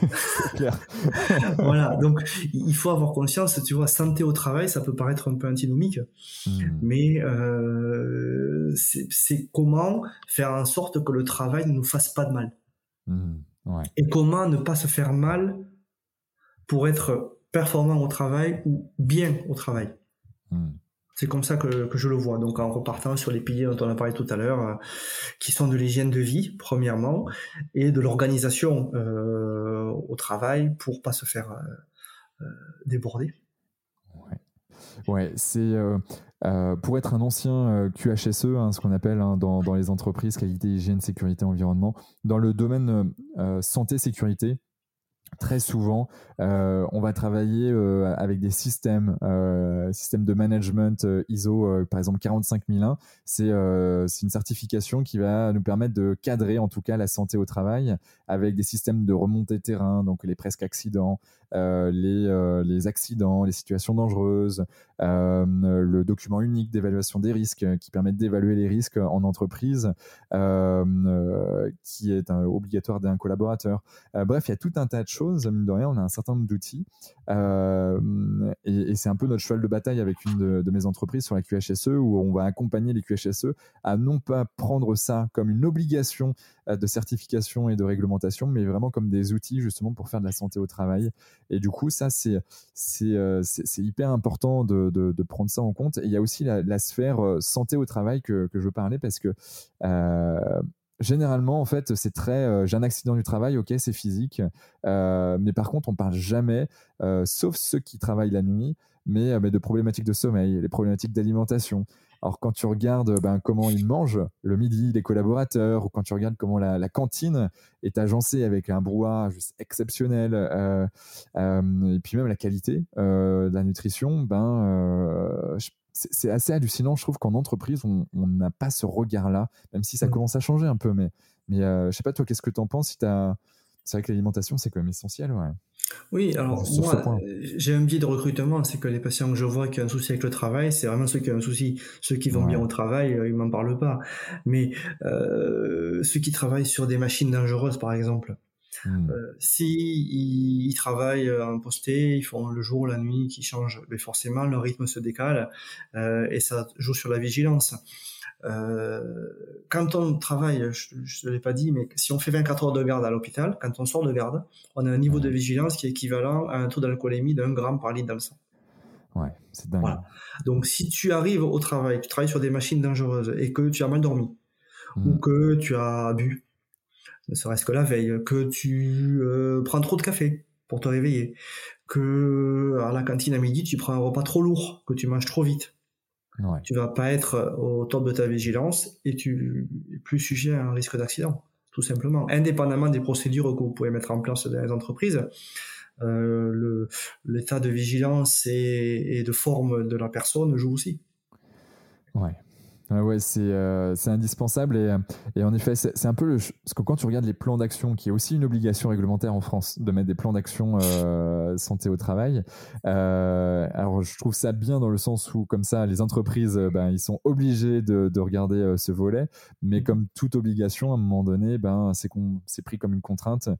clair. voilà, donc il faut avoir conscience, tu vois, santé au travail, ça peut paraître un peu antinomique, hmm. mais euh, c'est comment faire en sorte que le travail ne nous fasse pas de mal. Hmm. Et comment ne pas se faire mal pour être performant au travail ou bien au travail. Hmm. C'est comme ça que, je le vois. Donc en repartant sur les piliers dont on a parlé tout à l'heure, euh, qui sont de l'hygiène de vie, premièrement, et de l'organisation euh, au travail pour pas se faire euh, déborder. Ouais, c'est pour être un ancien QHSE, hein, ce qu'on appelle hein, dans, dans, les entreprises qualité, hygiène, sécurité, environnement, dans le domaine santé, sécurité, très souvent, euh, on va travailler euh, avec des systèmes, euh, systèmes de management ISO, par exemple 45001. C'est une certification qui va nous permettre de cadrer en tout cas la santé au travail avec des systèmes de remontée terrain, donc les presque accidents, les, les accidents, les situations dangereuses, le document unique d'évaluation des risques qui permet d'évaluer les risques en entreprise, qui est obligatoire d'un collaborateur. bref, il y a tout un tas de choses mine de rien, on a un certain nombre d'outils. Euh, et, c'est un peu notre cheval de bataille avec une de, mes entreprises sur la QHSE, où on va accompagner les QHSE à non pas prendre ça comme une obligation euh, de certification et de réglementation, mais vraiment comme des outils justement pour faire de la santé au travail. Et du coup, ça, c'est euh, hyper important de, de, prendre ça en compte. Et il y a aussi la, sphère santé au travail que, que je parler parce que généralement, en fait, c'est très. Euh, j'ai un accident du travail, ok, c'est physique. Euh, mais par contre, on parle jamais, euh, sauf ceux qui travaillent la nuit, mais, mais, de problématiques de sommeil, les problématiques d'alimentation. Alors, quand tu regardes ben, comment ils mangent le midi, les collaborateurs, ou quand tu regardes comment la, cantine est agencée avec un brouhaha juste exceptionnel, et puis même la qualité de la nutrition, ben, c'est assez hallucinant, je trouve qu'en entreprise, on n'a pas ce regard-là, même si ça mmh. commence à changer un peu. Mais, mais euh, je sais pas, toi, qu'est-ce que tu en penses si C'est vrai que l'alimentation, c'est quand même essentiel. Ouais. Oui, alors moi, j'ai un biais de recrutement, c'est que les patients que je vois qui ont un souci avec le travail, c'est vraiment ceux qui ont un souci. Ceux qui vont bien au travail, euh, ils m'en parlent pas. Mais euh, ceux qui travaillent sur des machines dangereuses, par exemple. Euh, si ils, travaillent en posté, ils font le jour, la nuit, qui changent, mais forcément leur rythme se décale euh, et ça joue sur la vigilance. Euh, quand on travaille, je ne l'ai pas dit, mais si on fait 24 heures de garde à l'hôpital, quand on sort de garde, on a un niveau de vigilance qui est équivalent à un taux d'alcoolémie d'un gramme par litre dans le sang. Ouais, c'est dingue. Donc si tu arrives au travail, tu travailles sur des machines dangereuses et que tu as mal dormi, ou hmm. que tu as bu, ne serait-ce que la veille, que tu euh, prends trop de café pour te réveiller, que à la cantine à midi tu prends un repas trop lourd, que tu manges trop vite. Ouais. Tu vas pas être au top de ta vigilance et tu es plus sujet à un risque d'accident, tout simplement. Indépendamment des procédures que vous pouvez mettre en place dans les entreprises, euh, l'état de vigilance et, et, de forme de la personne joue aussi. Ouais, Ouais, euh, c'est indispensable et, et, en effet, c'est un peu le, parce que quand tu regardes les plans d'action, qui est aussi une obligation réglementaire en France de mettre des plans d'action euh, santé au travail. Euh, alors, je trouve ça bien dans le sens où, comme ça, les entreprises, ben, ils sont obligés de, de regarder ce volet, mais comme toute obligation, à un moment donné, ben, c'est pris comme une contrainte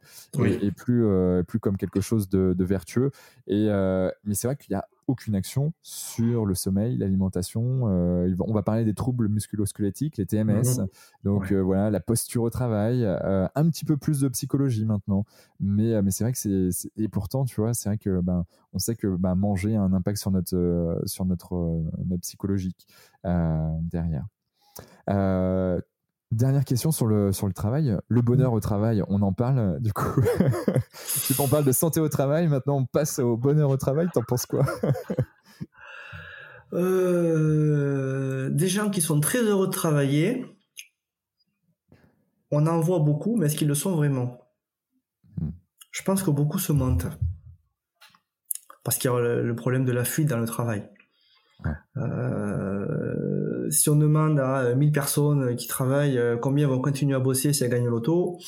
et, plus, plus comme quelque chose de, de vertueux. Et mais c'est vrai qu'il y a aucune action sur le sommeil, l'alimentation. on va parler des troubles musculo-squelettiques, les TMS. Mhm. Donc voilà, la posture au travail, un petit peu plus de psychologie maintenant. Mais, mais c'est vrai que c'est et pourtant, tu vois, c'est vrai que ben on sait que ben, manger a un impact sur notre sur notre notre psychologique derrière. Dernière question sur le, sur le travail. Le bonheur au travail, on en parle du coup. on parle de santé au travail, maintenant on passe au bonheur au travail, t'en penses quoi? Euh, Des gens qui sont très heureux de travailler, on en voit beaucoup, mais est-ce qu'ils le sont vraiment? Hmm. Je pense que beaucoup se mentent. Parce qu'il y a le, problème de la fuite dans le travail. Euh, si on demande à 1000 euh, personnes qui travaillent euh, combien vont continuer à bosser si elles gagnent l'auto,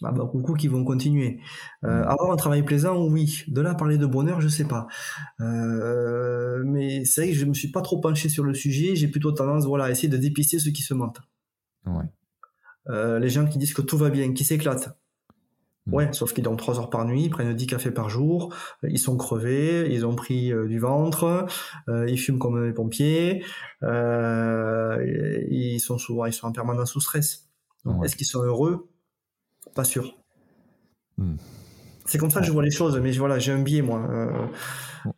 bah, bah, beaucoup qui vont continuer. Euh, mm. avoir un travail plaisant, oui. De là à parler de bonheur, je sais pas. mais c'est vrai que je me suis pas trop penché sur le sujet. J'ai plutôt tendance, voilà, à essayer de dépister ceux qui se mentent. les gens qui disent que tout va bien, qui s'éclatent. Mm. Ouais, sauf qu'ils dorment 3 heures par nuit, ils prennent 10 cafés par jour, euh, ils sont crevés, ils ont pris euh, du ventre, euh, ils fument comme des pompiers, ils sont souvent ils sont en permanence sous stress. Est-ce qu'ils sont heureux? Pas sûr. Mm. C'est comme ça que je vois les choses, mais voilà, j'ai un biais, moi,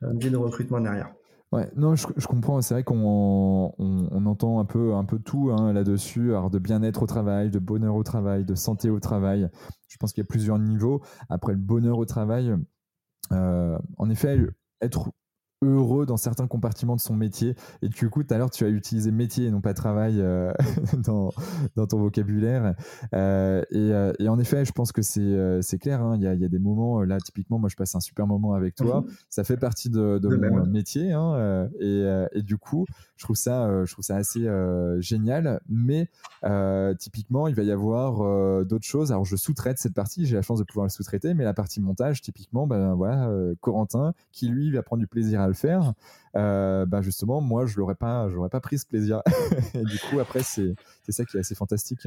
un biais de recrutement derrière. Ouais, non, je, comprends. C'est vrai qu'on on, entend un peu, un peu tout hein, là-dessus, alors de bien-être au travail, de bonheur au travail, de santé au travail. Je pense qu'il y a plusieurs niveaux. Après le bonheur au travail, euh, en effet, être heureux dans certains compartiments de son métier. Et du coup, tout à l'heure, tu as utilisé métier et non pas travail euh, dans, dans, ton vocabulaire. Euh, et, euh, et, en effet, je pense que c'est clair. Hein. Il y, a, y, a, des moments, là, typiquement, moi, je passe un super moment avec toi. Mhm. Ça fait partie de, de, mon métier. Hein, et, et, du coup, je trouve ça, je trouve ça assez génial. Mais typiquement, il va y avoir d'autres choses. Alors, je sous-traite cette partie. J'ai la chance de pouvoir le sous-traiter. Mais la partie montage, typiquement, ben voilà, Corentin, qui lui va prendre du plaisir à le faire, euh, bah, justement, moi, je l'aurais pas, j'aurais pas pris ce plaisir. et du coup, après, c'est, c'est ça qui est assez fantastique,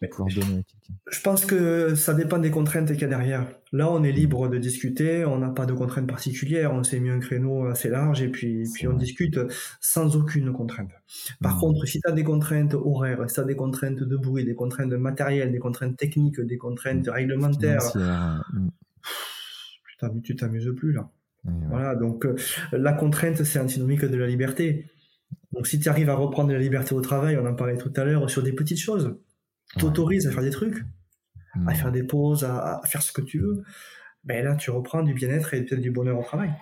Mais pouvoir donner Je pense que ça dépend des contraintes qu'il y a derrière. Là, on est libre de discuter, on n'a pas de contraintes particulières, on s'est mis un créneau assez large et puis, puis on discute sans aucune contrainte. Par contre, si tu as des contraintes horaires, si tu as des contraintes de bruit, des contraintes matérielles, des contraintes techniques, des contraintes réglementaires, tu t'amuses plus là. Voilà, donc euh, la contrainte, c'est antinomique de la liberté. Donc si tu arrives à reprendre la liberté au travail, on en parlait tout à l'heure, sur des petites choses, t'autorises à faire des trucs, à faire des pauses, à, faire ce que tu veux, ben là tu reprends du bien-être et peut-être du bonheur au travail.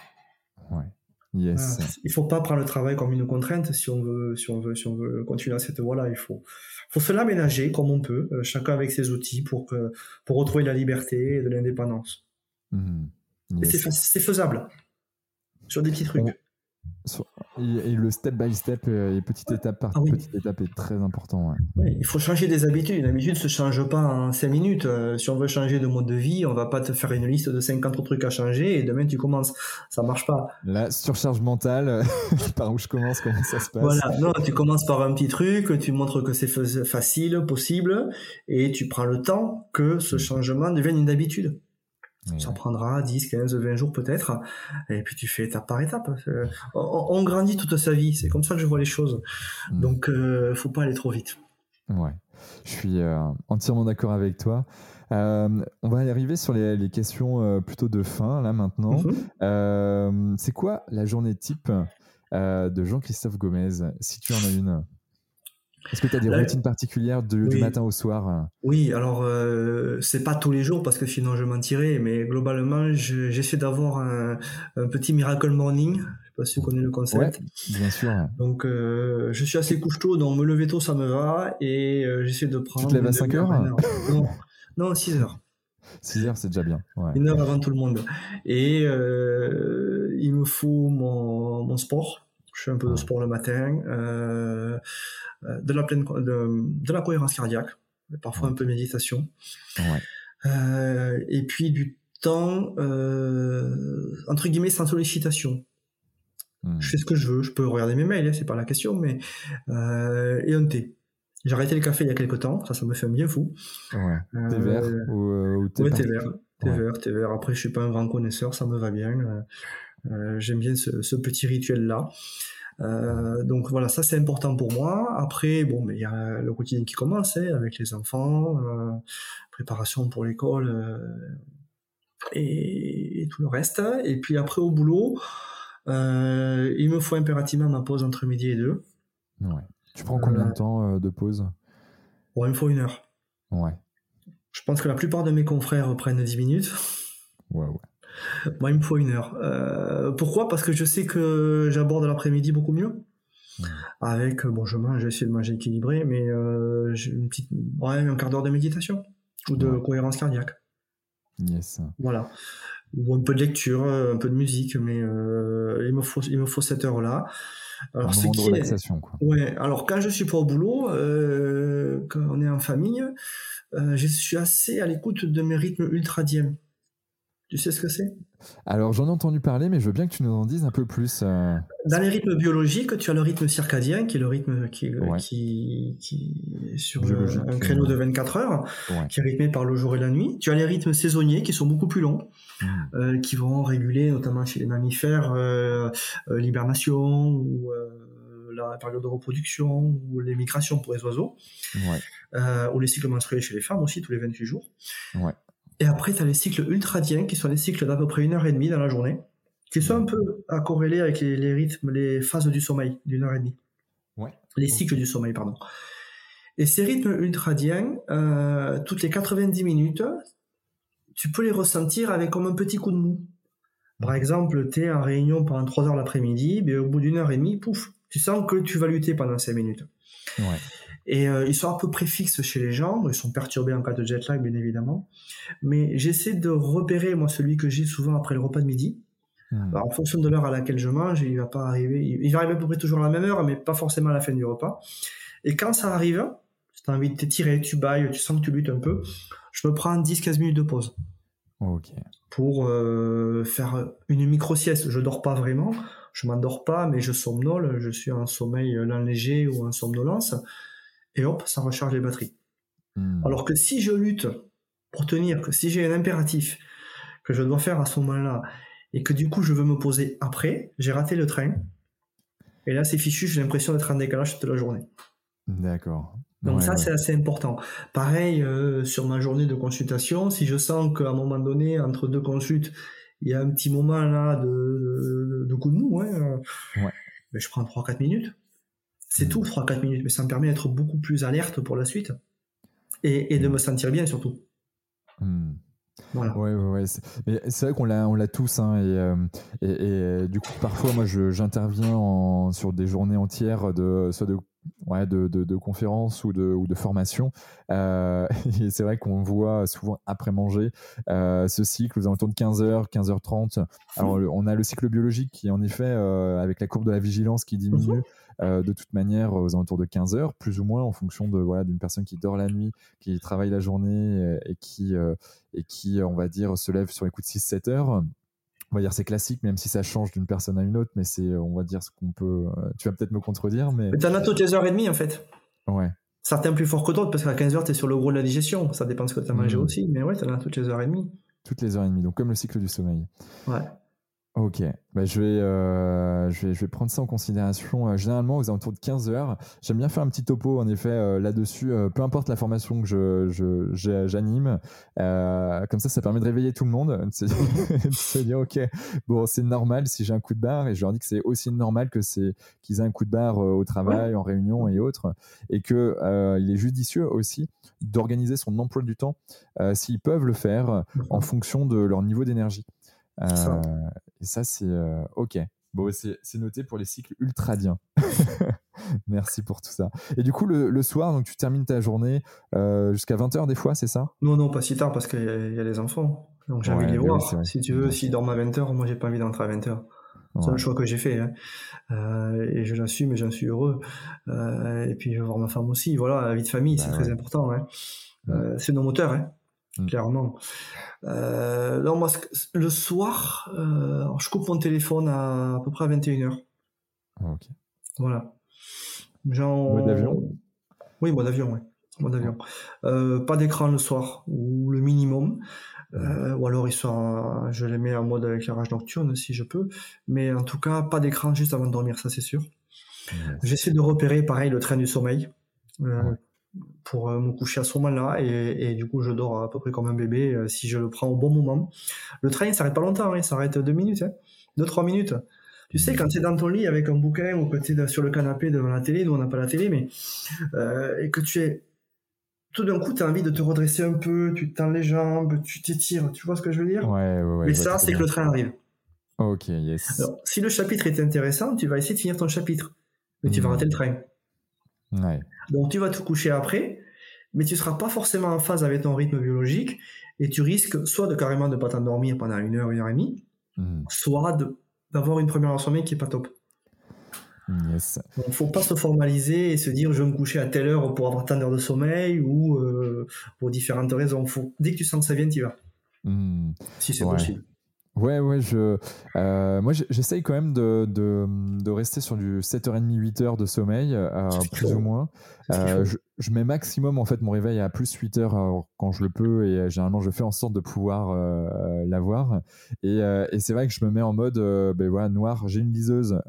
Ouais. Yes. Il faut pas prendre le travail comme une contrainte si on veut, si on veut, si on veut continuer à cette voie-là. Il faut, faut se l'aménager comme on peut, euh, chacun avec ses outils pour que, pour retrouver la liberté et de l'indépendance. Mmh. C'est faisable. Sur des petits trucs. Et, le step by step euh, et petite étape par ah petite étape est très important. il faut changer des habitudes. Une habitude ne se change pas en 5 minutes. Euh, si on veut changer de mode de vie, on va pas te faire une liste de 50 trucs à changer et demain tu commences. Ça marche pas. La surcharge mentale, par où je commence, comment ça se passe Voilà, non, tu commences par un petit truc, tu montres que c'est facile, possible, et tu prends le temps que ce mm. changement devienne une habitude. Ça prendra 10, 15, 20 jours peut-être. Et puis tu fais étape par étape. Euh, on, grandit toute sa vie. C'est comme ça que je vois les choses. Mm. Donc, euh, faut pas aller trop vite. Ouais, je suis euh, entièrement d'accord avec toi. on va arriver sur les, questions plutôt de fin là maintenant. Mm-hmm. c'est quoi la journée type de Jean-Christophe Gomez, si tu en as une? Est-ce que tu as des routines particulières du matin au soir? Oui, alors euh, c'est pas tous les jours parce que sinon je mentirais, mais globalement j'essaie d'avoir un, petit miracle morning. Je sais pas si tu connais le concept. bien sûr. Donc euh, je suis assez couche tôt, donc me lever tôt ça me va et euh, j'essaie de prendre. Tu te lèves à 5 heures? non, non, 6 heures. 6 heures, c'est déjà bien. Une heure avant tout le monde. Et il me faut mon, mon sport. Je fais un peu de sport le matin. Euh, euh, de la pleine de, la cohérence cardiaque, parfois un peu méditation. Euh, et puis du temps euh, entre guillemets sans sollicitation. Hmm. Je fais ce que je veux, je peux regarder mes mails, hein, c'est pas la question, mais et un thé. J'ai arrêté le café il y a quelques temps, ça, ça me fait un bien fou. Ouais. Thé vert ou, thé, thé vert. Thé vert, thé vert. Après, je suis pas un grand connaisseur, ça me va bien. J'aime bien ce, petit rituel-là. donc voilà, ça c'est important pour moi. Après, bon, mais il y a le quotidien qui commence hein, avec les enfants, préparation pour l'école et, tout le reste. Et puis après au boulot, il me faut impérativement ma pause entre midi et deux. Ouais. Tu prends combien de temps de pause? Bon, il me faut une heure. Ouais. Je pense que la plupart de mes confrères prennent 10 minutes. Ouais, ouais. Moi, il me faut une heure. Euh, pourquoi? Parce que je sais que j'aborde l'après-midi beaucoup mieux. Avec, bon, je mange, j'essaie de manger équilibré, mais euh, j'ai une petite, ouais, un quart d'heure de méditation ou de cohérence cardiaque. Yes. Voilà. Ou un peu de lecture, un peu de musique, mais euh, il me faut, il me faut cette heure-là. Alors, un relaxation, quoi. Ouais. Alors, quand je suis pas au boulot, quand on est en famille, euh, je suis assez à l'écoute de mes rythmes ultradiens. Tu sais ce que c'est? Alors j'en ai entendu parler, mais je veux bien que tu nous en dises un peu plus. Euh. Dans les rythmes biologiques, tu as le rythme circadien, qui est le rythme qui, qui, qui sur un créneau de 24 heures, qui est rythmé par le jour et la nuit. Tu as les rythmes saisonniers, qui sont beaucoup plus longs, mmh. euh, qui vont réguler, notamment chez les mammifères, l'hibernation ou la période de reproduction ou les migrations pour les oiseaux, euh, ou les cycles menstruels chez les femmes aussi, tous les 28 jours. Et après, tu as les cycles ultradiens, qui sont les cycles d'à peu près une heure et demie dans la journée, qui sont un peu à corréler avec les, rythmes, les phases du sommeil d'une heure et demie. Les cycles du sommeil, pardon. Et ces rythmes ultradiens, euh, toutes les 90 minutes, tu peux les ressentir avec comme un petit coup de mou. Par exemple, tu es en réunion pendant 3 heures l'après-midi, mais au bout d'une heure et demie, pouf, tu sens que tu vas lutter pendant 5 minutes. Et euh, ils sont à peu près fixes chez les gens, ils sont perturbés en cas de jet lag bien évidemment, mais j'essaie de repérer moi celui que j'ai souvent après le repas de midi. Hmm. en fonction de l'heure à laquelle je mange, il va pas arriver, il va arriver à peu près toujours à la même heure, mais pas forcément à la fin du repas. Et quand ça arrive, si tu as envie de t'étirer, tu bailles, tu sens que tu luttes un peu, je me prends 10-15 minutes de pause. Pour euh, faire une micro-sieste. Je dors pas vraiment, je m'endors pas, mais je somnole, je suis en sommeil lent léger ou en somnolence, et hop, ça recharge les batteries. Hmm. Alors que si je lutte pour tenir, que si j'ai un impératif que je dois faire à ce moment-là, et que du coup je veux me poser après, j'ai raté le train, et là c'est fichu, j'ai l'impression d'être en décalage toute la journée. D'accord. Donc ça, c'est assez important. Pareil, euh, sur ma journée de consultation, si je sens qu'à un moment donné, entre deux consultes, il y a un petit moment là de, de, coup de mou, hein, ouais. mais je prends 3-4 minutes. C'est mmh. tout, 3-4 minutes, mais ça me permet d'être beaucoup plus alerte pour la suite et, et de mmh. me sentir bien surtout. Mmh. Voilà. Ouais, ouais, ouais. C'est vrai qu'on l'a, on l'a tous, hein, et, euh, et, et, du coup, parfois, moi, j'interviens sur des journées entières de soit de ouais, de, de, de, conférences ou de, ou de formations. Euh, et c'est vrai qu'on voit souvent après manger euh, ce cycle aux alentours de 15h, 15h30. Alors, on a le cycle biologique qui, en effet, euh, avec la courbe de la vigilance qui diminue mhm. de toute manière aux alentours de 15h, plus ou moins en fonction de voilà d'une personne qui dort la nuit, qui travaille la journée et, qui, et qui, on va dire, se lève sur les coups de 6-7 heures on va dire c'est classique, même si ça change d'une personne à une autre, mais c'est, on va dire ce qu'on peut. Euh, tu vas peut-être me contredire, mais. Tu en as toutes les heures et demie en fait. Ouais. Certains plus forts que d'autres, parce qu'à 15 heures, tu es sur le gros de la digestion. Ça dépend de ce que tu as mangé mmh. aussi, mais ouais, tu as toutes les heures et demie. Toutes les heures et demie, donc comme le cycle du sommeil. Ouais. Ok, bah, je, vais, euh, je, vais, je vais prendre ça en considération. Euh, généralement, aux alentours de 15 heures, j'aime bien faire un petit topo, en effet, euh, là-dessus, peu importe la formation que je, j'anime. comme ça, ça permet de réveiller tout le monde, de se, dire, ok, bon, c'est normal si j'ai un coup de barre, et je leur dis que c'est aussi normal que c'est qu'ils aient un coup de barre au travail, en réunion et autres, et que il est judicieux aussi d'organiser son emploi du temps, s'ils peuvent le faire, en fonction de leur niveau d'énergie. Euh, et ça, c'est euh, OK. Bon, c'est noté pour les cycles ultradiens. Merci pour tout ça. Et du coup, le, soir, donc tu termines ta journée euh, jusqu'à 20h des fois, c'est ça? Non, non, pas si tard parce qu'il y, a les enfants. Donc j'ai envie de les voir. si tu veux, s'ils dorment à 20h, moi j'ai pas envie d'entrer à 20h. C'est le choix que j'ai fait. Hein. et je l'assume et j'en suis heureux. et puis je vais voir ma femme aussi. Voilà, la vie de famille, c'est bah très important. Hein. c'est nos moteurs. Hein. Mm. clairement. Euh, non, moi, le soir, euh, je coupe mon téléphone à, à peu près à 21h. Ah, ok. Voilà. Genre... Mode avion Oui, mode avion, ouais. Mode avion. Euh, pas d'écran le soir, ou le minimum. Euh, ou alors ils sont, je les mets en mode éclairage nocturne si je peux. Mais en tout cas, pas d'écran juste avant de dormir, ça c'est sûr. J'essaie de repérer pareil le train du sommeil euh, pour me coucher à ce moment-là et, du coup je dors à peu près comme un bébé si je le prends au bon moment. Le train il s'arrête pas longtemps, hein, il s'arrête deux minutes, hein, deux trois minutes. Tu sais, quand tu es dans ton lit avec un bouquin ou que tu sur le canapé devant la télé, nous on n'a pas la télé, mais euh, et que tu es tout d'un coup, tu as envie de te redresser un peu, tu tends les jambes, tu t'étires, tu vois ce que je veux dire? Ouais, ouais, ouais. Mais ça, c'est que le train arrive. Ok, yes. Alors, si le chapitre est intéressant, tu vas essayer de finir ton chapitre, mais tu vas hmm. rater le train. Ouais. Donc tu vas te coucher après, mais tu seras pas forcément en phase avec ton rythme biologique, et tu risques soit de carrément de pas t'endormir pendant une heure, une heure et demie, hmm. soit de d'avoir une première heure sommeil qui est pas top. Yes. Donc, faut pas se formaliser et se dire je vais me coucher à telle heure pour avoir tant d'heures de sommeil ou euh, pour différentes raisons. Faut, dès que tu sens que ça vient, tu vas. Hmm. Si c'est possible. Ouais, ouais, je, euh, moi j'essaye quand même de, de, de, rester sur du 7h30, 8h de sommeil, euh, plus ou moins. Euh, je, je, mets maximum en fait mon réveil à plus 8h quand je le peux et généralement je fais en sorte de pouvoir euh, l'avoir. Et, c'est vrai que je me mets en mode ben voilà, noir. J'ai une liseuse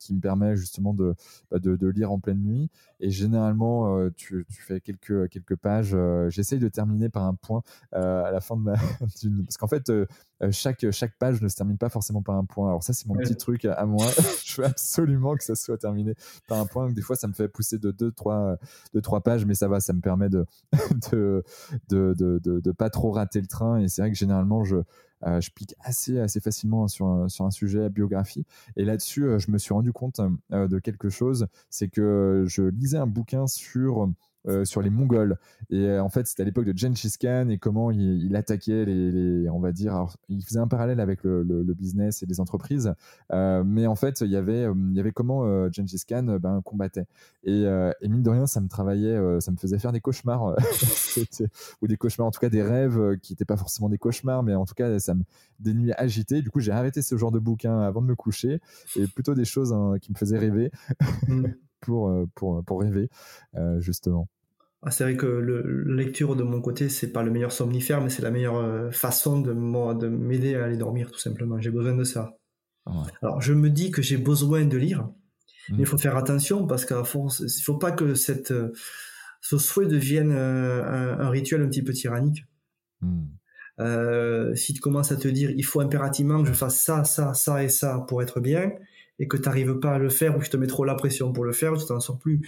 qui me permet justement de, bah, de, lire en pleine nuit. Et généralement, tu, fais quelques, quelques pages. J'essaye de terminer par un point à la fin de parce qu'en fait, euh, chaque, chaque page ne se termine pas forcément par un point. Alors ça, c'est mon petit truc à moi. je veux absolument que ça soit terminé par un point. Des fois, ça me fait pousser de 2 trois, deux, trois pages, mais ça va, ça me permet de de, de, de, de, pas trop rater le train. Et c'est vrai que généralement, je, euh, je pique assez, assez facilement sur un, sur un sujet à biographie. Et là-dessus, euh, je me suis rendu compte de quelque chose, c'est que je lisais un bouquin sur euh, sur les Mongols. Et euh, en fait, c'était à l'époque de Genghis Khan et comment il, attaquait les, on va dire, il faisait un parallèle avec le, business et les entreprises, euh, mais en fait, il y avait, il y avait comment Genghis Khan ben, combattait. Et, mine de rien, ça me travaillait, ça me faisait faire des cauchemars, ou des cauchemars, en tout cas des rêves qui n'étaient pas forcément des cauchemars, mais en tout cas, ça me des nuits agitées. Du coup, j'ai arrêté ce genre de bouquin avant de me coucher et plutôt des choses hein, qui me faisaient rêver. Mm. pour, pour, pour rêver, justement. Ah, c'est vrai que le, la lecture de mon côté, c'est pas le meilleur somnifère, mais c'est la meilleure euh, façon de, de m'aider à aller dormir, tout simplement. J'ai besoin de ça. Alors, je me dis que j'ai besoin de lire, mais il mmh. faut faire attention parce qu'à force, il faut pas que cette, euh, ce souhait devienne euh, un, rituel un petit peu tyrannique. Mmh. Euh, si tu commences à te dire, il faut impérativement que je fasse ça, ça, ça et ça pour être bien, et que tu n'arrives pas à le faire, ou que je te mets trop la pression pour le faire, tu t'en sors plus.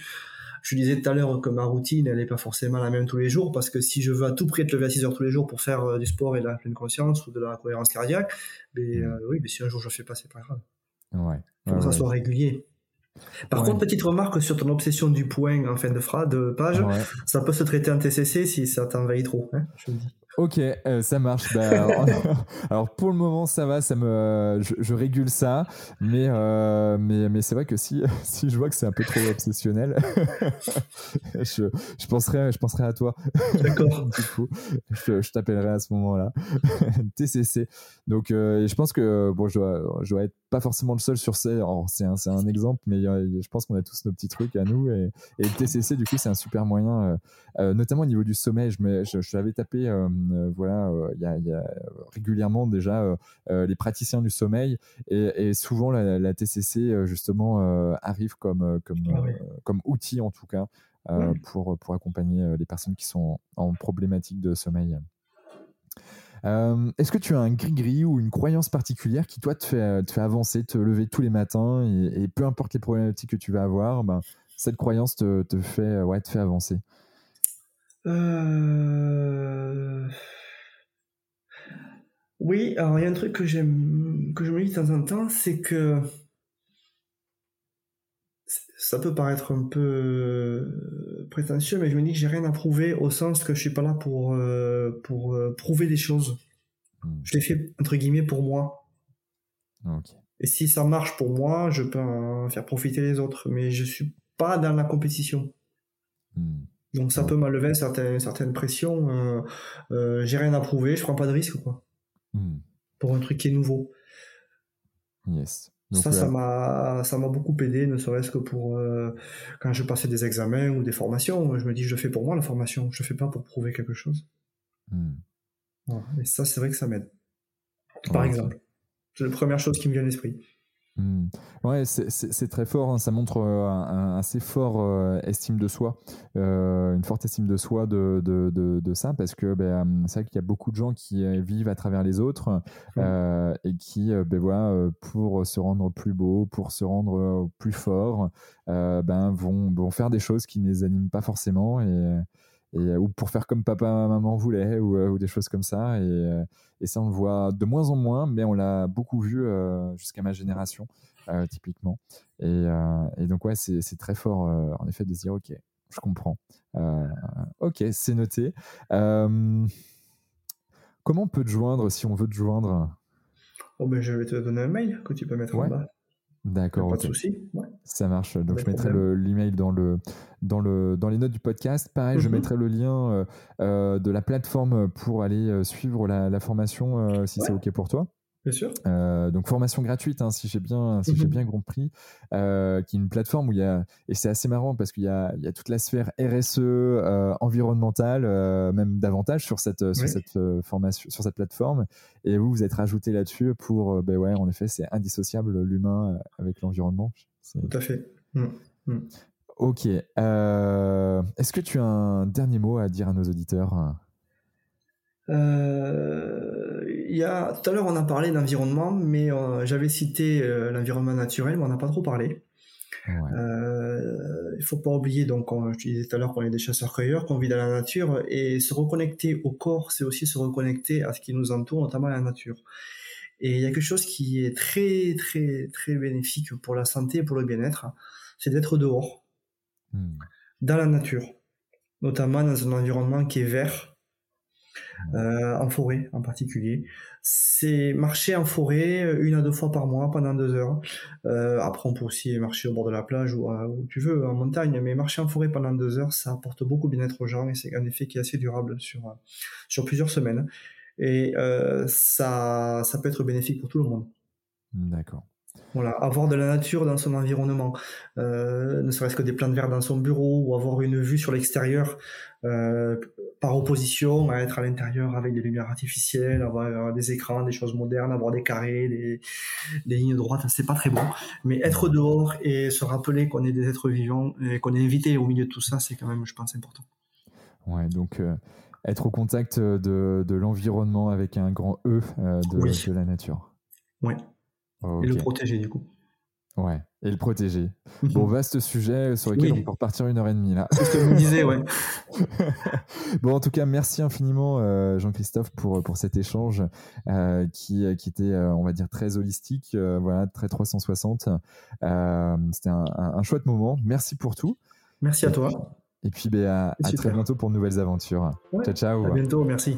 Je disais tout à l'heure que ma routine, elle n'est pas forcément la même tous les jours, parce que si je veux à tout prix être levé à 6 heures tous les jours pour faire euh, du sport et de la pleine conscience ou de la cohérence cardiaque, mais, mm. euh, oui, mais si un jour je fais pas, c'est pas grave. Ouais. Faut que ça soit régulier. Par contre, petite remarque sur ton obsession du point en fin de phrase, de page, ça peut se traiter en TCC si ça t'envahit trop, hein, je dis. Ok, euh, ça marche. Bah, alors pour le moment, ça va, ça me, je, régule ça, mais euh, mais mais c'est vrai que si si je vois que c'est un peu trop obsessionnel, je, je penserai je penserai à toi. D'accord. du coup, je, je t'appellerai à ce moment-là. TCC. Donc euh, je pense que bon, je dois je dois être pas forcément le seul sur ça. C'est un un exemple, mais je pense qu'on a tous nos petits trucs à nous et, et le TCC du coup c'est un super moyen, notamment au niveau du sommeil. Je je, je l'avais tapé euh, voilà, euh, il y a, régulièrement déjà euh, les praticiens du sommeil et, souvent la, TCC justement arrive comme comme ah comme outil en tout cas pour pour accompagner les personnes qui sont en problématique de sommeil. Est-ce que tu as un gris-gris ou une croyance particulière qui, toi, te fait, fait avancer, te lever tous les matins et, peu importe les problématiques que tu vas avoir, ben, cette croyance te, te fait, avancer? Euh... Oui, alors il y a un truc que que je me dis de temps en temps, c'est que ça peut paraître un peu euh, prétentieux, mais je me dis que j'ai rien à prouver au sens que je suis pas là pour euh, pour euh, prouver des choses. Hmm. Je l'ai fait entre guillemets pour moi. Et si ça marche pour moi, je peux en faire profiter les autres, mais je suis pas dans la compétition. Hmm. Donc ça peut m'enlever certaines, certaines pressions. Euh, euh, j'ai rien à prouver, je prends pas de risque quoi. Hmm. Pour un truc qui est nouveau. Yes. Ça, ça m'a, ça m'a beaucoup aidé, ne serait-ce que pour euh, quand je passais des examens ou des formations. Je me dis, je le fais pour moi la formation, je le fais pas pour prouver quelque chose. Hmm. Et ça, c'est vrai que ça m'aide. Par exemple. C'est la première chose qui me vient à l'esprit. Hmm. Ouais, c'est très fort. Hein. Ça montre euh, un, assez fort euh, estime de soi, euh, une forte estime de soi de, de, de, ça, parce que ben, c'est vrai qu'il y a beaucoup de gens qui vivent à travers les autres et qui, ben, voilà, pour se rendre plus beau, pour se rendre plus fort, ben, vont, vont faire des choses qui ne les animent pas forcément et euh, ou pour faire comme papa maman voulait ou, euh, ou, des choses comme ça. Et, euh, et, ça on le voit de moins en moins mais on l'a beaucoup vu jusqu'à ma génération typiquement. Et, et, donc ouais c'est très fort en effet de se dire ok je comprends. Ok c'est noté. Comment on peut te joindre si on veut te joindre? Oh ben je vais te donner un mail que tu peux mettre en bas D'accord. Pas de souci. Ça marche. Donc, je mettrai l'email dans, le, dans, le, dans les notes du podcast. Pareil, je mhm. mettrai le lien euh, euh, de la plateforme pour aller euh, suivre la, formation si c'est OK pour toi. Bien sûr. Euh, donc formation gratuite, hein, si j'ai bien, si j'ai mhm. bien compris, euh, qui est une plateforme où il y a et c'est assez marrant parce qu'il y a, il y a toute la sphère RSE euh, environnementale, même davantage sur cette sur cette formation, sur cette plateforme. Et vous vous êtes rajouté là-dessus pour, ben ouais, en effet, c'est indissociable l'humain avec l'environnement. Tout à fait. Mm. Mm. Ok. Est-ce que tu as un dernier mot à dire à nos auditeurs? Il y a, tout à l'heure, on a parlé d'environnement, mais euh, j'avais cité euh, l'environnement naturel, mais on n'a pas trop parlé. Euh, il faut pas oublier, donc, je disais tout à l'heure qu'on est des chasseurs-cueilleurs, qu'on vit dans la nature, et se reconnecter au corps, c'est aussi se reconnecter à ce qui nous entoure, notamment la nature. Et il y a quelque chose qui est très, très, très bénéfique pour la santé et pour le bien-être, c'est d'être dehors, hmm. dans la nature, notamment dans un environnement qui est vert, euh, en forêt en particulier. C'est marcher en forêt euh, une à deux fois par mois pendant deux heures. Euh, après, on peut aussi marcher au bord de la plage ou où tu veux, en montagne, mais marcher en forêt pendant deux heures, ça apporte beaucoup de bien-être aux gens et c'est un effet qui est assez durable sur, sur plusieurs semaines. Et ça, ça peut être bénéfique pour tout le monde. D'accord. Voilà, avoir de la nature dans son environnement, euh, ne serait-ce que des plantes vertes dans son bureau ou avoir une vue sur l'extérieur euh, par opposition à être à l'intérieur avec des lumières artificielles, avoir des écrans, des choses modernes, avoir des carrés, des, lignes droites, c'est pas très bon. Mais être dehors et se rappeler qu'on est des êtres vivants et qu'on est invité au milieu de tout ça, c'est quand même, je pense, important. Ouais, donc euh, être au contact de, l'environnement avec un grand E de, de la nature. Ouais. Et le protéger, du coup. Ouais, et le protéger. bon, vaste sujet sur lequel on peut repartir une heure et demie là. C'est ce que vous disiez, ouais. bon, en tout cas, merci infiniment euh, Jean-Christophe pour, pour cet échange euh, qui, qui était, euh, on va dire, très holistique, voilà, très 360. C'était un, un, chouette moment. Merci pour tout. Merci à toi. et puis, ben, à, à très bientôt pour de nouvelles aventures. Ciao, ciao. À bientôt, merci.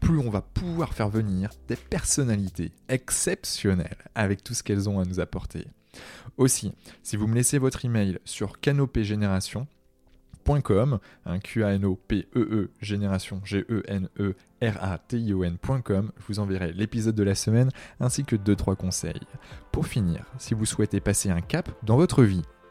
plus on va pouvoir faire venir des personnalités exceptionnelles avec tout ce qu'elles ont à nous apporter. Aussi, si vous me laissez votre email sur canopégénération.com, un q a n o p e e génération g e n e r a t i o n.com, je vous enverrai l'épisode de la semaine ainsi que 2 trois conseils. Pour finir, si vous souhaitez passer un cap dans votre vie